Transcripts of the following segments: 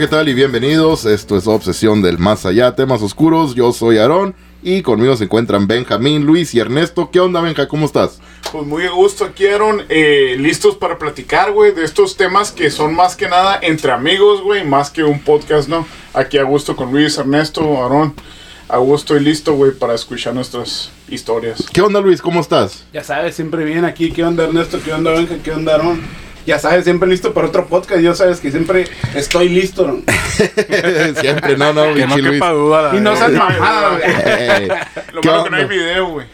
¿qué tal? Y bienvenidos. Esto es Obsesión del Más Allá, temas oscuros. Yo soy Aarón y conmigo se encuentran Benjamín, Luis y Ernesto. ¿Qué onda, Benja? ¿Cómo estás? Pues muy a gusto aquí, Aaron. Eh, listos para platicar, güey, de estos temas que son más que nada entre amigos, güey, más que un podcast, ¿no? Aquí a gusto con Luis, Ernesto, Aarón. A gusto y listo, güey, para escuchar nuestras historias. ¿Qué onda, Luis? ¿Cómo estás? Ya sabes, siempre bien aquí. ¿Qué onda, Ernesto? ¿Qué onda, Benja? ¿Qué onda, Aarón? Ya sabes, siempre listo para otro podcast. Ya sabes que siempre estoy listo. ¿no? Siempre, no, no, Que no quepa duda. Y no seas mamada, güey. Eh, Lo ¿Qué malo que no hay video, güey.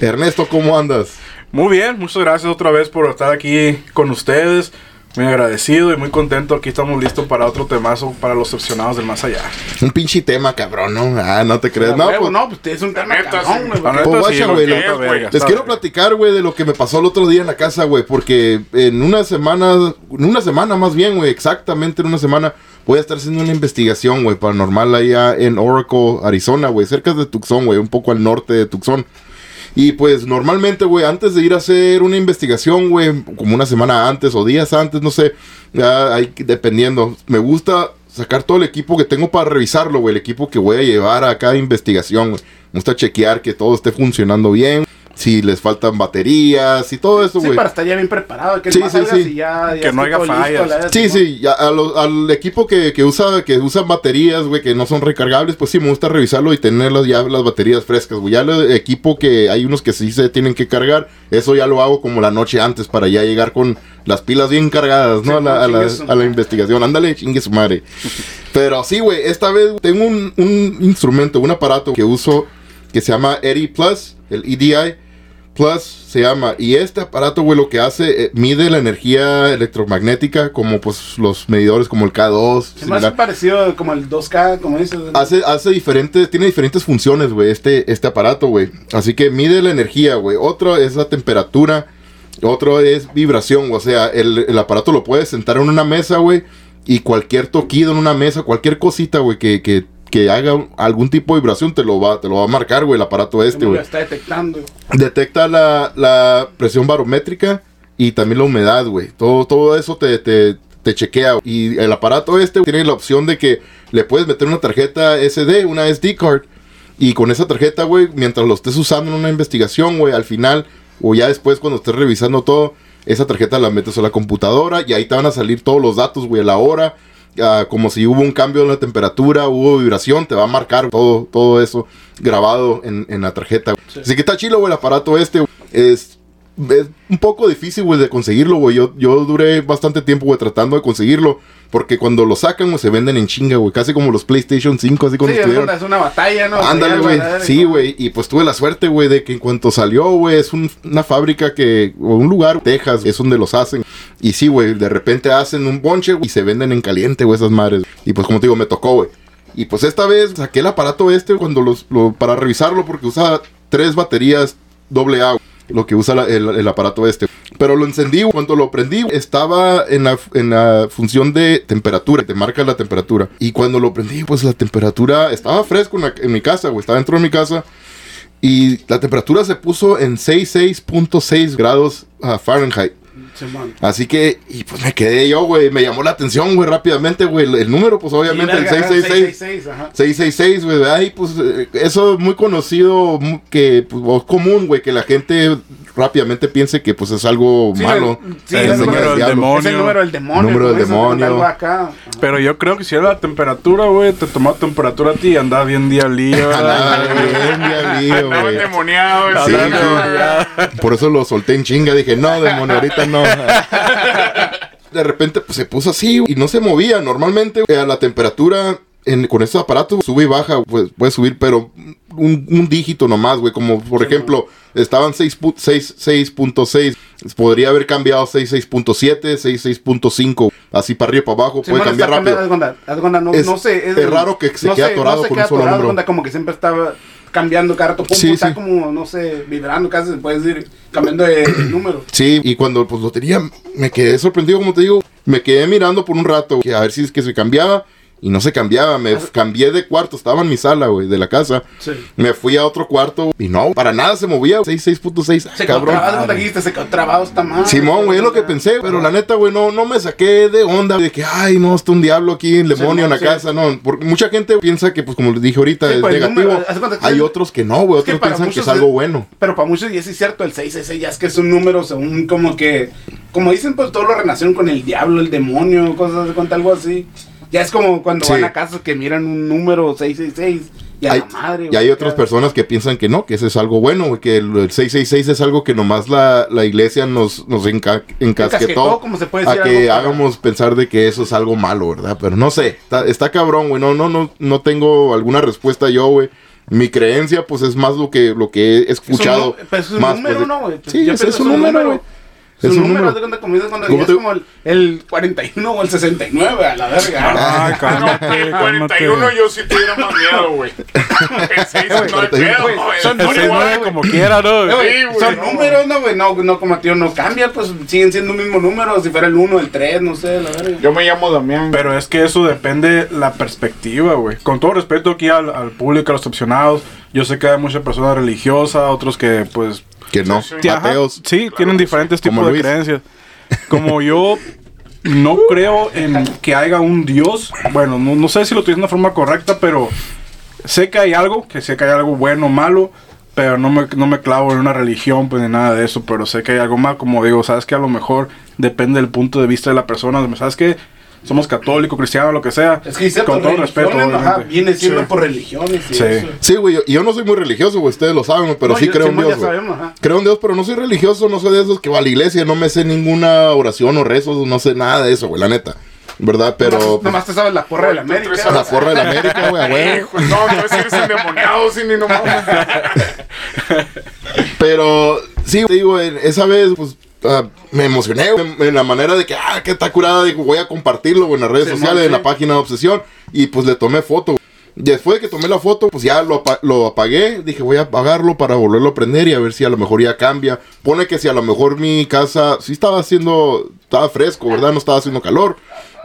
Ernesto, ¿cómo andas? Muy bien, muchas gracias otra vez por estar aquí con ustedes. Muy agradecido y muy contento. Aquí estamos listos para otro temazo para los opcionados del más allá. Un pinche tema, cabrón, ¿no? Ah, no te crees. No, No, pues, no, pues es un tema neta, cabrón, sí. güey. La Pues guacha, güey, les quiero platicar, güey, de lo que me pasó el otro día en la casa, güey, porque en una semana, en una semana más bien, güey, exactamente en una semana, voy a estar haciendo una investigación, güey, paranormal allá en Oracle, Arizona, güey, cerca de Tucson, güey, un poco al norte de Tucson. Y pues normalmente, güey, antes de ir a hacer una investigación, güey, como una semana antes o días antes, no sé, ya ahí dependiendo, me gusta sacar todo el equipo que tengo para revisarlo, güey, el equipo que voy a llevar a cada investigación, güey. Me gusta chequear que todo esté funcionando bien, si les faltan baterías y todo eso, Sí, güey. para estar ya bien preparado. Que Sí, sí, sí. y ya, ya Que no haya listo, fallas. Sí, sí, ya a lo- al equipo que, que usa que usa baterías, güey, que no son recargables, pues sí, me gusta revisarlo y tener las, ya las baterías frescas, güey. Ya el equipo que hay unos que sí se tienen que cargar, eso ya lo hago como la noche antes para ya llegar con las pilas bien cargadas, ¿no? Sí, a, la, a, la, a investigación. Ándale, chingue su madre. Pero sí, güey, esta vez tengo un, un instrumento, un aparato que uso que se llama EDI Plus, el EDI Plus se llama. Y este aparato, güey, lo que hace, eh, mide la energía electromagnética, como pues los medidores como el K2. Se me hace similar. parecido como el 2K, como dices. Hace, hace diferentes, tiene diferentes funciones, güey, este, este aparato, güey. Así que mide la energía, güey. Otro es la temperatura. Otro es vibración, o sea, el, el aparato lo puedes sentar en una mesa, güey. Y cualquier toquido en una mesa, cualquier cosita, güey, que, que, que haga algún tipo de vibración, te lo va, te lo va a marcar, güey, el aparato este, güey. está detectando. Detecta la, la presión barométrica y también la humedad, güey. Todo, todo eso te, te, te chequea. Y el aparato este tiene la opción de que le puedes meter una tarjeta SD, una SD card. Y con esa tarjeta, güey, mientras lo estés usando en una investigación, güey, al final, o ya después cuando estés revisando todo, esa tarjeta la metes a la computadora y ahí te van a salir todos los datos, güey, la hora. Ah, como si hubo un cambio en la temperatura, hubo vibración, te va a marcar todo, todo eso grabado en, en la tarjeta. Así que está güey, el aparato este. Es, es un poco difícil, güey, de conseguirlo, güey. Yo, yo duré bastante tiempo, güey, tratando de conseguirlo. Porque cuando lo sacan, güey, se venden en chinga, güey. Casi como los PlayStation 5, así Sí, cuando estuvieron. una, es una batalla, ¿no? Ándale, güey. Sí, güey. Y pues tuve la suerte, güey, de que en cuanto salió, güey, es un- una fábrica que, o un lugar, Texas, es donde los hacen. Y sí, güey, de repente hacen un bonche, y se venden en caliente, güey, esas madres. Y pues, como te digo, me tocó, güey. Y pues esta vez saqué el aparato este cuando los, lo- para revisarlo, porque usa tres baterías doble A, lo que usa el, aparato este. Pero lo encendí, cuando lo prendí, estaba en la, en la función de temperatura, te marca la temperatura. Y cuando lo prendí, pues la temperatura estaba fresco en mi casa, güey, estaba dentro de mi casa. Y la temperatura se puso en 66.6 grados ah, Fahrenheit. Así que, y pues me quedé yo, güey, me llamó la atención, güey, rápidamente, güey, el, el número, pues obviamente Sí, el verga, 666. 666, ajá. 666, güey. Y pues eh, eso es muy conocido, que pues, común, güey, que la gente rápidamente piense que pues es algo Sí, malo. el- sí, es el número del del demonio. Es el número del demonio. Número del como dicen, demonio. acá. Pero yo creo que si era la temperatura, güey, te tomaba temperatura a ti y andaba bien diablillo. ¿verdad? bien, diablillo, Andaba güey. endemoniado, sí. Por eso lo solté en chinga. Dije, no, demonio, ahorita no. De repente pues, se puso así y no se movía. Normalmente güey, a la temperatura en- con estos aparatos sube y baja, pues puede subir, pero un, un dígito nomás, güey. Como por ejemplo, estaban 6 pu- 6 6.6. Podría haber cambiado 6.6.7, 6.6.5. Así para arriba y para abajo. Sí, puede cambiar rápido. cambiando, haz no, Es- no sé. es raro que se no quede atorado no se con queda un solo atorado, cuenta, como que siempre estaba cambiando cada rato. Pum, Sí, está sí. como, no sé, vibrando casi, se puede decir, cambiando de, de número. Sí, y cuando pues lo tenía, me quedé sorprendido, como te digo. Me quedé mirando por un rato, que a ver si es que se cambiaba. Y no se cambiaba. Me cambié de cuarto, estaba en mi sala, güey, de la casa. Sí. Me fui a otro cuarto y no, para nada se movía. 6, 6.6, Se quedó cabrón. trabado, ¿dónde dijiste? Se trabado esta madre. Simón, güey, es lo que pensé, pero la neta, güey, no, no me saqué de onda de que, ay, no, está un diablo aquí, un demonio en la casa, no. Porque mucha gente piensa que, pues, como les dije ahorita, es pues, negativo. Hay otros que no, güey, otros piensan que es algo bueno. Pero para muchos, y es cierto, el 666 ya es que es un número según como que, como dicen, pues todo lo relacionan con el diablo, el demonio, cosas de cuenta, algo así. Ya es como cuando Sí. van a casas que miran un número 666 y a Hay- la madre. y hay otras personas que piensan que no, que ese es algo bueno, que el, el 666 es algo que nomás la, la iglesia nos, nos enca- Encasquetó, como se puede decir. a que hagamos pensar de que eso es algo malo, ¿verdad? Pero no sé, está, está cabrón, güey, no, no, no, no tengo alguna respuesta yo, güey. Mi creencia, pues, es más lo que, lo que he Es un escuchado. pero es un más, número, pues, ¿no, güey? Pues Sí, es, es un número, güey. Es un número, haz de cuando ¿Cómo ya te- es como el, el 41 o el 69, a la verga. Ay, No, cálmate, el cálmate. 41 yo sí tuviera más miedo, güey. El 6 no hay 41, pedo, güey, güey. son El El números, 6-9 güey. como quiera, ¿no? Sí, güey, son no. números, ¿no, güey? No, no, como tío, no cambia, pues siguen siendo el mismo número. Si fuera el 1, el 3, no sé, la verga. Yo me llamo Damián. Pero es que eso depende la perspectiva, güey. Con todo respeto aquí al, al público, a los opcionados, yo sé que hay muchas personas religiosas, otros que pues Que no, Sí, Sí, ajá. ateos. Sí, tienen diferentes tipos de creencias. Como yo no creo en que haya un Dios, bueno, no, no sé si lo estoy diciendo de forma correcta, pero sé que hay algo, que sé que hay algo bueno o malo, pero no me, no me clavo en una religión, pues ni nada de eso, pero sé que hay algo más, como digo, sabes que a lo mejor depende del punto de vista de la persona, sabes que somos católicos, cristianos, lo que sea, Es que con todo respeto, ajá, viene siendo Sí. por religiones y Sí. eso. Sí, güey, yo, y yo no soy muy religioso, güey, ustedes lo saben, pero No, sí yo- creo en Dios, sabemos, ajá. Creo en Dios, pero no soy religioso, no soy de esos que va a la iglesia, no me sé ninguna oración o rezos, no sé nada de eso, güey, la neta. ¿Verdad? Pero. Nomás, nomás te sabes la porra de la América. La porra de la América, güey, no, no es que eres endemoniado, sí, ni no mames. Pero sí, te digo, esa vez, pues, ah, me emocioné en la manera de que, ah, que está curada, digo, voy a compartirlo güey, en las redes sociales, en la página de Obsesión, y pues le tomé foto. Después de que tomé la foto, pues ya lo, apa- lo apagué, dije, voy a apagarlo para volverlo a prender y a ver si a lo mejor ya cambia. Pone que si a lo mejor mi casa sí estaba haciendo, estaba fresco, ¿verdad? No estaba haciendo calor.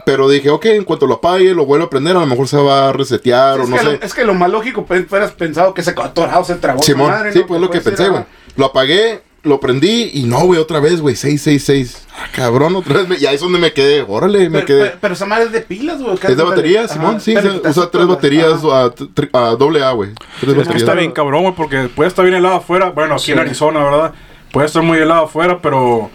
Pero dije, ok, en cuanto lo apague, lo vuelvo a prender, a lo mejor se va a resetear o es, no sé. lo, es que lo más lógico, pues, fueras pensado que se atorado, se trabó. Simón, madre, sí, ¿no? pues lo que pensé, güey. Lo apagué, lo prendí y no, güey, otra vez, güey, 666. Ah, cabrón, otra vez. me- y ahí es donde me quedé. Órale, me Pero, quedé. pero, pero esa madre es de pilas, güey. es de batería, Simón, sí, se- usa tres baterías a, doble A, güey. Tres Es que baterías. está bien cabrón, güey, porque puede estar bien helado afuera. Bueno, aquí en. Arizona, ¿verdad? Puede estar muy helado afuera, pero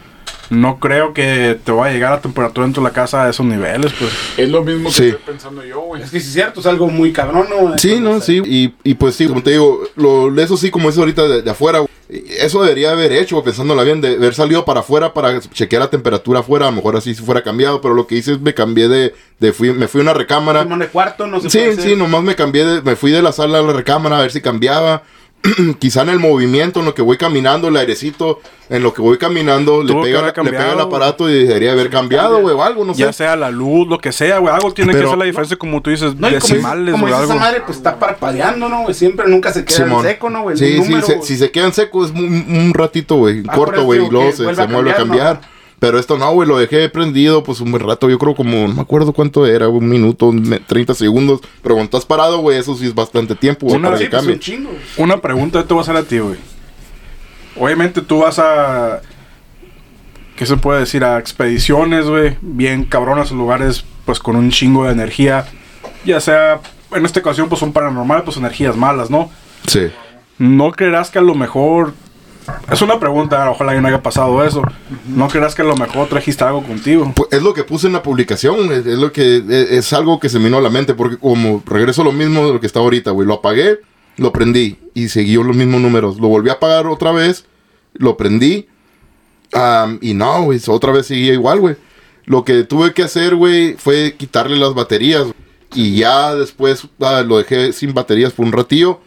no creo que te vaya a llegar a temperatura dentro de la casa a esos niveles, pues. Es lo mismo que Sí. estoy pensando yo, güey. Es que sí es cierto, es algo muy cabrón, ¿no? Sí, no, sí. Y, y pues sí, como te digo, lo, eso sí, como es ahorita de, de afuera, güey, eso debería haber hecho, pensándola bien, de haber salido para afuera para chequear la temperatura afuera, a lo mejor así si fuera cambiado, pero lo que hice es me cambié de, de fui, me fui a una recámara. De cuarto, no se Sí, sí, nomás me cambié, de- me fui de la sala a la recámara a ver si cambiaba. Quizá en el movimiento, en lo que voy caminando, el airecito, en lo que voy caminando, le pega, le pega el aparato y debería haber cambiado, güey, o algo, no Ya sé. sea la luz, lo que sea, güey. Algo tiene que hacer la diferencia, como tú dices, No, y como dice, decimales, como güey, dice esa madre, pues está parpadeando, ¿no, güey? Siempre, nunca se queda Simón. en seco, ¿no, güey? Sí, sí, número, se- güey. si se quedan secos es un, un ratito, güey, Ah, corto, güey, y luego se, vuelve se a vuelve a cambiar, cambiar. Pero esto no, güey, lo dejé prendido pues un buen rato, yo creo como, no me acuerdo cuánto era, un minuto, me- 30 segundos. Pero cuando estás parado, güey, eso sí es bastante tiempo, güey, Una- para Sí, que pues cambie. un chingo. güey. Una pregunta te voy a hacer a ti, güey. Obviamente tú vas a. ¿Qué se puede decir? A expediciones, güey. Bien cabronas, lugares, pues con un chingo de energía. Ya sea, en esta ocasión, pues son paranormales, pues energías malas, ¿no? Sí. ¿No creerás que a lo mejor... Es una pregunta, ojalá que no haya pasado eso. ¿No creerás que a lo mejor trajiste algo contigo? Pues es lo que puse en la publicación, es, es lo que es, es algo que se me vino a la mente, porque como regreso a lo mismo de lo que está ahorita, güey, lo apagué, lo prendí y siguió los mismos números. Lo volví a apagar otra vez, lo prendí am, y no, güey, otra vez seguía igual, güey. Lo que tuve que hacer, güey, fue quitarle las baterías y ya después ah, lo dejé sin baterías por un ratillo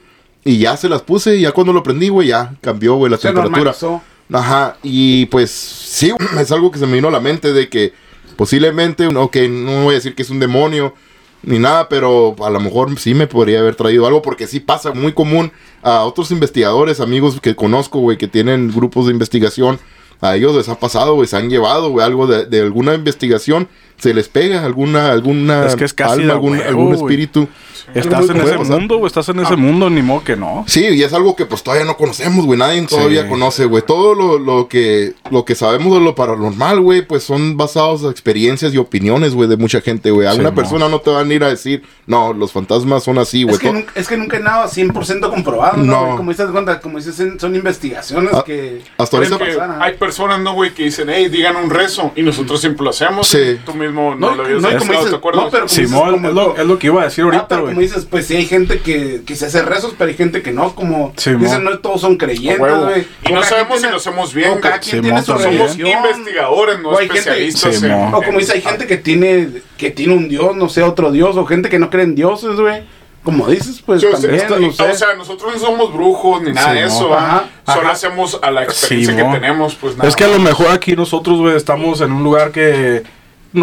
y ya se las puse y ya cuando lo prendí, güey, ya cambió, güey, la Se temperatura. normalizó. Ajá, y pues sí, es algo que se me vino a la mente de que posiblemente, ok, no voy a decir que es un demonio ni nada, pero a lo mejor sí me podría haber traído algo porque sí pasa muy común a otros investigadores, amigos que conozco, güey, que tienen grupos de investigación, a ellos les ha pasado, güey, se han llevado, güey, algo de, de alguna investigación, se les pega alguna, alguna Es que es casi alma, algún, huevo, algún espíritu. Estás en ese pasar. mundo, güey. Estás en ese mundo, ni modo que no. Sí, y es algo que pues todavía no conocemos, güey. Nadie todavía Sí. conoce, güey. Todo lo, lo que lo que sabemos de lo paranormal, güey, pues son basados en experiencias y opiniones, güey, de mucha gente, güey. Alguna Sí, persona no te van a ir a decir, no, los fantasmas son así, güey. Es que, es que nunca hay nada 100% comprobado, ¿no? No. Como dices, cuenta, como dices, son- investigaciones Ah, que... hasta es ahorita- hay personas, ¿no, güey? Que dicen, hey, digan un rezo. Y nosotros siempre lo hacemos. Sí. y Tú mismo no, No, lo habías no, dices- ¿te acuerdas? no, pero- como dices, Simón, como- es lo, es lo que iba a decir Ah, ahorita, güey. como dices, pues sí hay gente que, que se hace rezos, pero hay gente que no, como Simón. dicen, no todos son creyentes, güey. Y no sabemos quien si tiene- lo hacemos bien, o cada quien Simón, tiene su también. Somos religión. investigadores, no O hay gente- especialistas. en-. O como dice, hay gente que tiene, que tiene un dios, no sé, otro dios, o gente que no cree en dioses, güey. Como dices, pues Yo sé, también, esto- no sé. O sea, nosotros no somos brujos ni nada de Simón. eso. Ajá. Solo Ajá. hacemos a la experiencia Simón. que tenemos, pues nada. Es que a lo mejor aquí nosotros, güey, estamos en un lugar que no-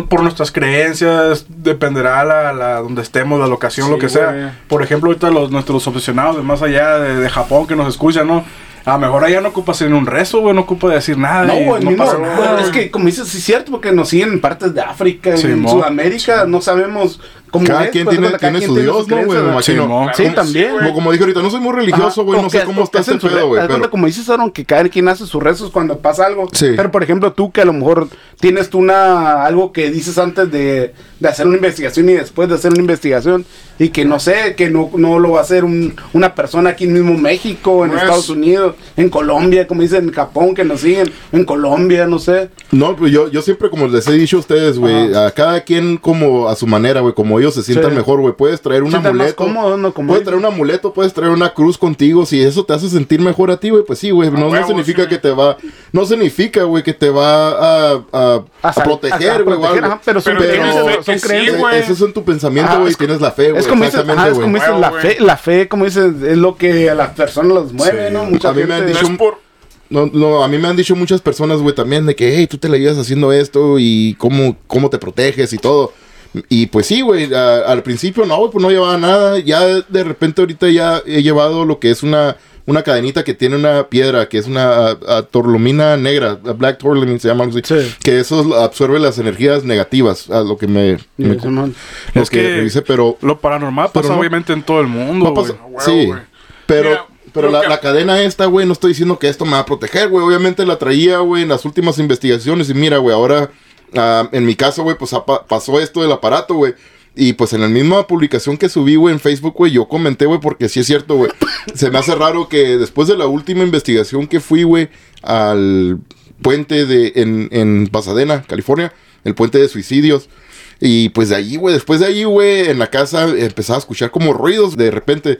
por nuestras creencias dependerá la, la donde estemos, la locación, Sí, lo que sea. Por ejemplo, ahorita los nuestros obsesionados de más allá de, de Japón que nos escuchan, ¿no? A lo mejor allá no ocupas en un rezo, güey, no ocupa decir nada. No, güey, no mismo- pasa bueno, nada. es güey. que como dices, sí es cierto, porque nos siguen en partes de África, en Simón. Sudamérica, no sabemos cómo Cada es, quien tiene, cada tiene quien su tiene Dios, ¿no, güey? Me imagino. Claro Sí, también. Como, como dije ahorita, no soy muy religioso, güey. No sé cómo está que este pedo, güey. Pero como dices, Aaron, que cada quien hace sus rezos cuando pasa algo. Sí. Pero, por ejemplo, tú que a lo mejor tienes tú una, algo que dices antes de, de hacer una investigación y después de hacer una investigación y que no sé, que no, no lo va a hacer un- una persona aquí en mismo México, en Pues- Estados Unidos, en Colombia, como dicen en Japón, que nos siguen, en Colombia, no sé. No, pues yo, yo siempre, como les he dicho a ustedes, güey, a cada quien como a su manera, güey, como ellos se sientan Sí. mejor, güey. Puedes traer un Sientan más amuleto. cómodos, ¿no? Como puedes ellos. traer un amuleto, puedes traer una cruz contigo. Si eso te hace sentir mejor a ti, güey, pues sí, güey. No, no significa sí. que te va. No significa, güey, que te va a, a, a A sal- proteger, güey, pero son Pero creencias, güey. Eso es en tu pensamiento, güey. es- Tienes la fe, güey. Es como dices, ajá, exactamente, es como güey. dices, Huevo, la fe, la fe, como dices, es lo que a las personas los mueve, Sí. ¿no? Mucha A mí me han gente- No. No, no, a mí me han dicho muchas personas, güey, también de que, hey, tú te la llevas haciendo esto y cómo, cómo te proteges y todo. Y pues sí, güey, a- al principio no, güey, pues no llevaba nada. Ya de repente ahorita ya he llevado lo que es una, una cadenita que tiene una piedra, que es una a- a torlumina negra, a black tourmaline se llama algo así. Sí. Que eso absorbe las energías negativas, a lo que me... me- Sí, Simón. lo Es que, que revisé, pero... Lo paranormal Pero pasa no- obviamente en todo el mundo, no pasa- sí, güey. pero, Mira, pero la, la cadena esta, güey, no estoy diciendo que esto me va a proteger, güey. Obviamente la traía, güey, en las últimas investigaciones. Y mira, güey, ahora, ah, en mi caso, güey, pues pasó esto del aparato, güey. Y pues en la misma publicación que subí, güey, en Facebook, güey, yo comenté, güey, porque sí es cierto, güey. Se me hace raro que después de la última investigación que fui, güey, al puente de en, en Pasadena, California, el puente de suicidios. Y pues de allí, güey, después de allí, güey, en la casa empezaba a escuchar como ruidos de repente.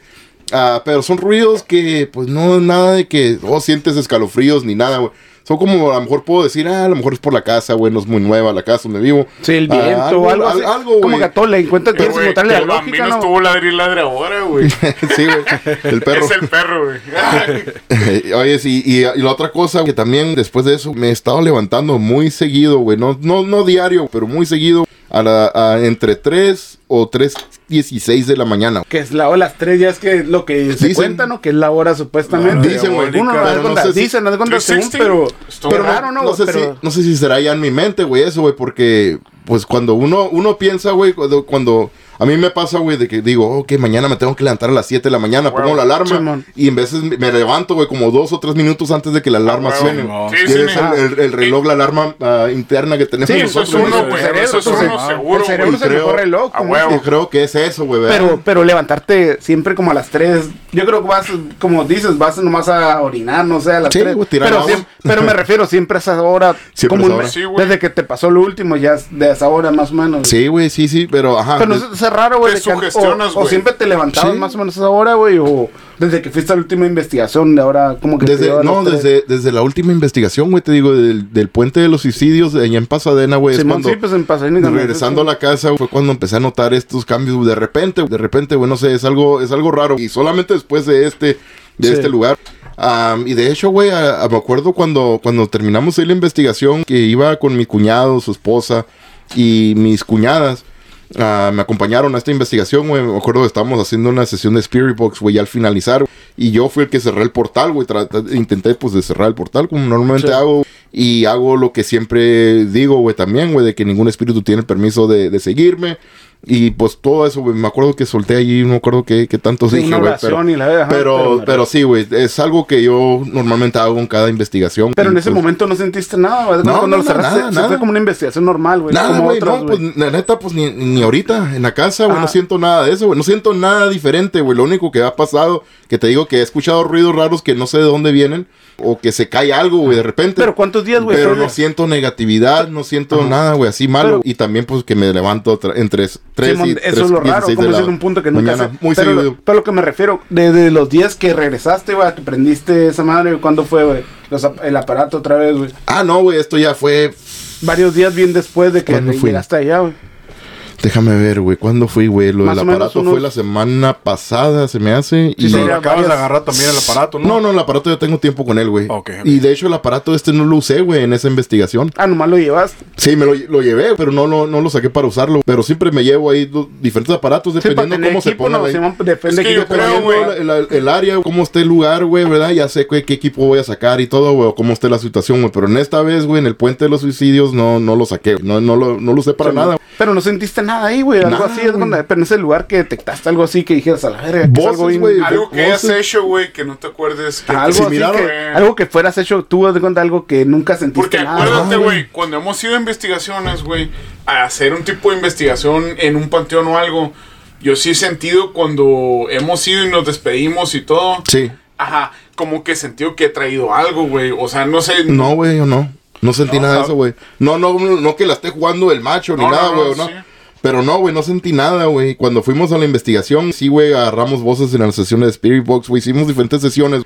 Ah, pero son ruidos que, pues no, nada de que, oh, sientes escalofríos ni nada, güey. Son como, a lo mejor puedo decir, ah, a lo mejor es por la casa, güey, no es muy nueva la casa donde vivo. Sí, el Ah, viento algo- o algo, así. algo, como güey. que a todo le encuentra, Pero, tienes que encontrarle la el bambino lógica, ¿no? estuvo ladre ahora, güey. sí, güey, el perro. Es el perro, güey. Oye, sí, y, y la otra cosa que también después de eso me he estado levantando muy seguido, güey. No, no, no diario, pero muy seguido. A la, a entre 3 o 3.16 de la mañana. Que es la hora las tres, ya es que lo que se Dicen- cuenta, ¿no? Que es la hora supuestamente. Dicen, güey, Uno no sé si- dicen, no según, 360, pero... Pero no- raro, ¿no? no sé, Pero- si, no sé si será ya en mi mente, güey, eso, güey, porque pues cuando uno, uno piensa, güey, cuando, cuando a mí me pasa, güey, de que digo, ok, mañana me tengo que levantar a las 7 de la mañana, pongo la alarma y en veces me me levanto, güey, como dos o tres minutos antes de que la alarma suene. No. Sí, Y sí, es el, el- el reloj, la alarma ah, interna que tenemos Sí, Eso es nosotros. uno, güey. Eso es uno seguro, El cerebro güey. es el creo- reloj. a huevo. Yo creo que es eso, güey. Pero, pero levantarte siempre como a las 3. Yo creo que vas, como dices, vas nomás a orinar, no sé, a las Sí, 3. güey, tirar pero, pero me refiero siempre a esa hora. Siempre como esa un- hora. Desde que te pasó lo último, ya de esa hora más o menos. Sí, güey, sí, sí, pero ajá. Pero no es, es raro, güey. Te sugestionas, o, o güey. siempre te levantabas Sí. más o menos a esa hora, güey. O desde que fuiste a la última investigación, de ahora, como que te Desde, no, desde, desde la última investigación, güey, te digo, del, del puente de los suicidios de allá en Pasadena, güey. cuando, sí, pues en Pasadena también, regresando a sí. la casa fue cuando empecé a notar estos cambios de repente, de repente, güey, no sé, es algo, es algo raro. Y solamente después de este, de Sí. este lugar. Y de hecho, güey, me acuerdo cuando, cuando terminamos ahí la investigación que iba con mi cuñado, su esposa y mis cuñadas. Ah, me acompañaron a esta investigación, güey. Me acuerdo que estábamos haciendo una sesión de Spirit Box, güey, al finalizar, y yo fui el que cerré el portal, güey. Intenté, pues, de cerrar el portal como normalmente Sí. hago. Y hago lo que siempre digo, güey, también, güey, de que ningún espíritu tiene el permiso de, de seguirme. Y pues todo eso, güey, me acuerdo que solté allí, no me acuerdo qué, qué tanto Sí, dije, güey. Pero, pero, pero, sí, güey, es algo que yo normalmente hago en cada investigación. Pero en ese pues, momento no sentiste nada, güey. No, Cuando no, lo cerraste, nada, se nada. fue como una investigación normal, güey. Nada, güey, no, pues la neta, pues ni, ni ahorita en la casa, güey, no siento nada de eso, güey, no siento nada diferente, güey, lo único que ha pasado, que te digo que he escuchado ruidos raros que no sé de dónde vienen, o que se cae algo, güey, de repente. Pero ¿cuántos días, güey? Pero no siento negatividad, no siento Ajá. nada, güey, así malo. Pero- y también, pues, que me levanto tra- en tres, Simón, y eso es lo raro, 16 como es un punto que nunca mañana. Muy pero, seguido. pero lo que me refiero, desde los días que regresaste, güey, que prendiste esa madre, ¿cuándo fue, güey? El aparato otra vez, güey. Ah, no, güey, esto ya fue... Varios días bien después de que llegaste allá, güey. Déjame ver, güey, ¿cuándo fui, güey? Lo Más del aparato unos- fue la semana pasada, se me hace. Sí, y... sí, acabas de agarrar también el aparato, ¿no? No, no, el aparato ya tengo tiempo con él, güey. Ok, ok. Y de hecho el aparato este no lo usé, güey, en esa investigación. Ah, nomás lo llevaste. Sí, me lo, lo llevé, pero no, no, no lo saqué para usarlo. Pero siempre me llevo ahí diferentes aparatos Sí, para dependiendo cómo se ponga no, la... Depende Es que yo creo, güey. el, el- el área, cómo esté el lugar, güey, ¿verdad? Ya sé qué equipo voy a sacar y todo, güey, o cómo esté la situación, güey. Pero en esta vez, güey, en el puente de los suicidios no, no lo saqué. No, no, lo, no lo usé para nada. Pero no sentiste nada ahí, güey. Algo Nada, así, es cuando, pero en ese lugar que detectaste algo así que dijeras a la verga. que algo. Algo que hayas hecho, güey, que no te acuerdes. Que algo, miraron. que, algo que fueras hecho tú, de cuenta algo que nunca sentiste Porque nada. acuérdate, güey, cuando hemos ido a investigaciones, güey, a hacer un tipo de investigación en un panteón o algo, yo sí he sentido cuando hemos ido y nos despedimos y todo. Sí. Ajá, como que he sentido que he traído algo, güey. O sea, no sé. No, güey, yo no. No sentí No, nada de eso, güey. No, no, no, no que la esté jugando el macho ni No, nada, no, güey, no. sí. Pero no, güey, no sentí nada, güey. Cuando fuimos a la investigación, sí, güey, agarramos voces en las sesiones de Spirit Box, güey. Hicimos diferentes sesiones.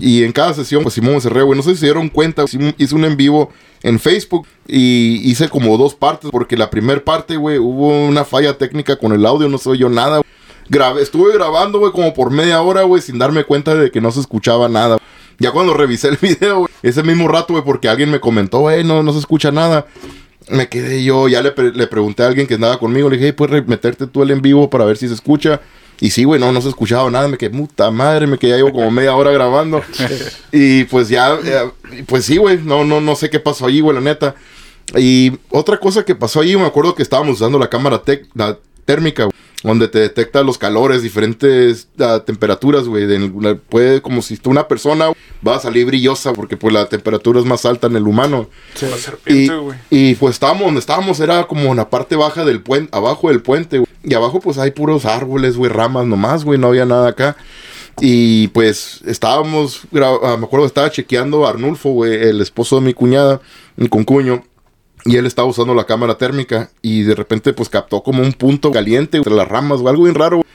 Y en cada sesión, pues Simón cerré, güey. No sé si se dieron cuenta, hice un en vivo en Facebook y hice como dos partes, porque la primera parte, güey, hubo una falla técnica con el audio, no se oyó nada. Grabé, estuve grabando, güey, como por media hora, güey, sin darme cuenta de que no se escuchaba nada. Ya cuando revisé el video, güey, ese mismo rato, güey, porque alguien me comentó, güey, no, no se escucha nada. Me quedé yo, ya le, pre- le pregunté a alguien que andaba conmigo, le dije, hey, ¿puedes meterte tú el en vivo para ver si se escucha? Y sí, güey, no, no se escuchaba nada, me quedé, puta madre, me quedé llevo como media hora grabando. y pues ya, eh, pues sí, güey, no, no, no sé qué pasó allí, güey, la neta. Y otra cosa que pasó allí, me acuerdo que estábamos usando la cámara la térmica, güey, donde te detecta los calores, diferentes ah, temperaturas, güey. de- la- Puede, como si tú una persona va a salir brillosa, porque pues la temperatura es más alta en el humano. La Y, serpiente, güey. y pues estábamos donde estábamos, era como en la parte baja del puente, abajo del puente, güey. Y abajo pues hay puros árboles, güey, ramas nomás, güey, no había nada acá. Y pues estábamos, ah, me acuerdo, estaba chequeando a Arnulfo, güey, el esposo de mi cuñada, mi concuño. Y él estaba usando la cámara térmica y de repente pues captó como un punto caliente entre las ramas o algo bien raro. güey.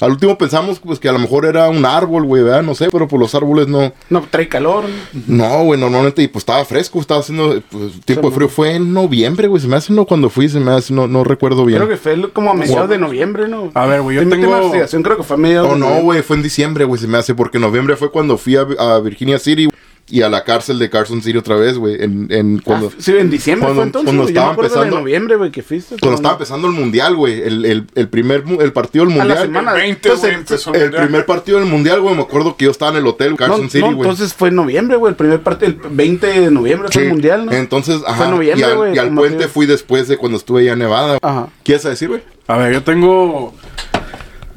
Al último pensamos pues que a lo mejor era un árbol, güey, ¿verdad? No sé, pero pues los árboles no, No, trae calor. no, güey, normalmente, y pues estaba fresco, estaba haciendo, pues, tiempo de frío. Fue en noviembre, güey, se me hace, no, cuando fui, se me hace, no, no recuerdo bien. Creo que fue como a mediados de noviembre, ¿no? A ver, güey, yo tengo- investigación creo que fue a mediados Oh, de no, güey, fue en diciembre, güey, se me hace, porque en noviembre fue cuando fui a, a Virginia City güey, y a la cárcel de Carson City otra vez, güey, en, en cuando, Ah, sí, en diciembre cuando- fue entonces. cuando güey. Yo me estaba empezando- de noviembre, güey, que fuiste. cuando estaba empezando el mundial, güey, el, el, el primer, el partido del A la mundial. semana. El 20, Entonces, güey, empezó El mundial. primer partido del mundial, güey, me acuerdo que yo estaba en el hotel No, Carson City, no, güey. entonces fue en noviembre, güey. El primer parte, el 20 de noviembre fue el mundial, ¿no? Entonces, ajá, Fue en noviembre, y al, güey, y al puente fui después de cuando estuve allá en Nevada. Ajá. ¿Quieres decir, güey? A ver, yo tengo.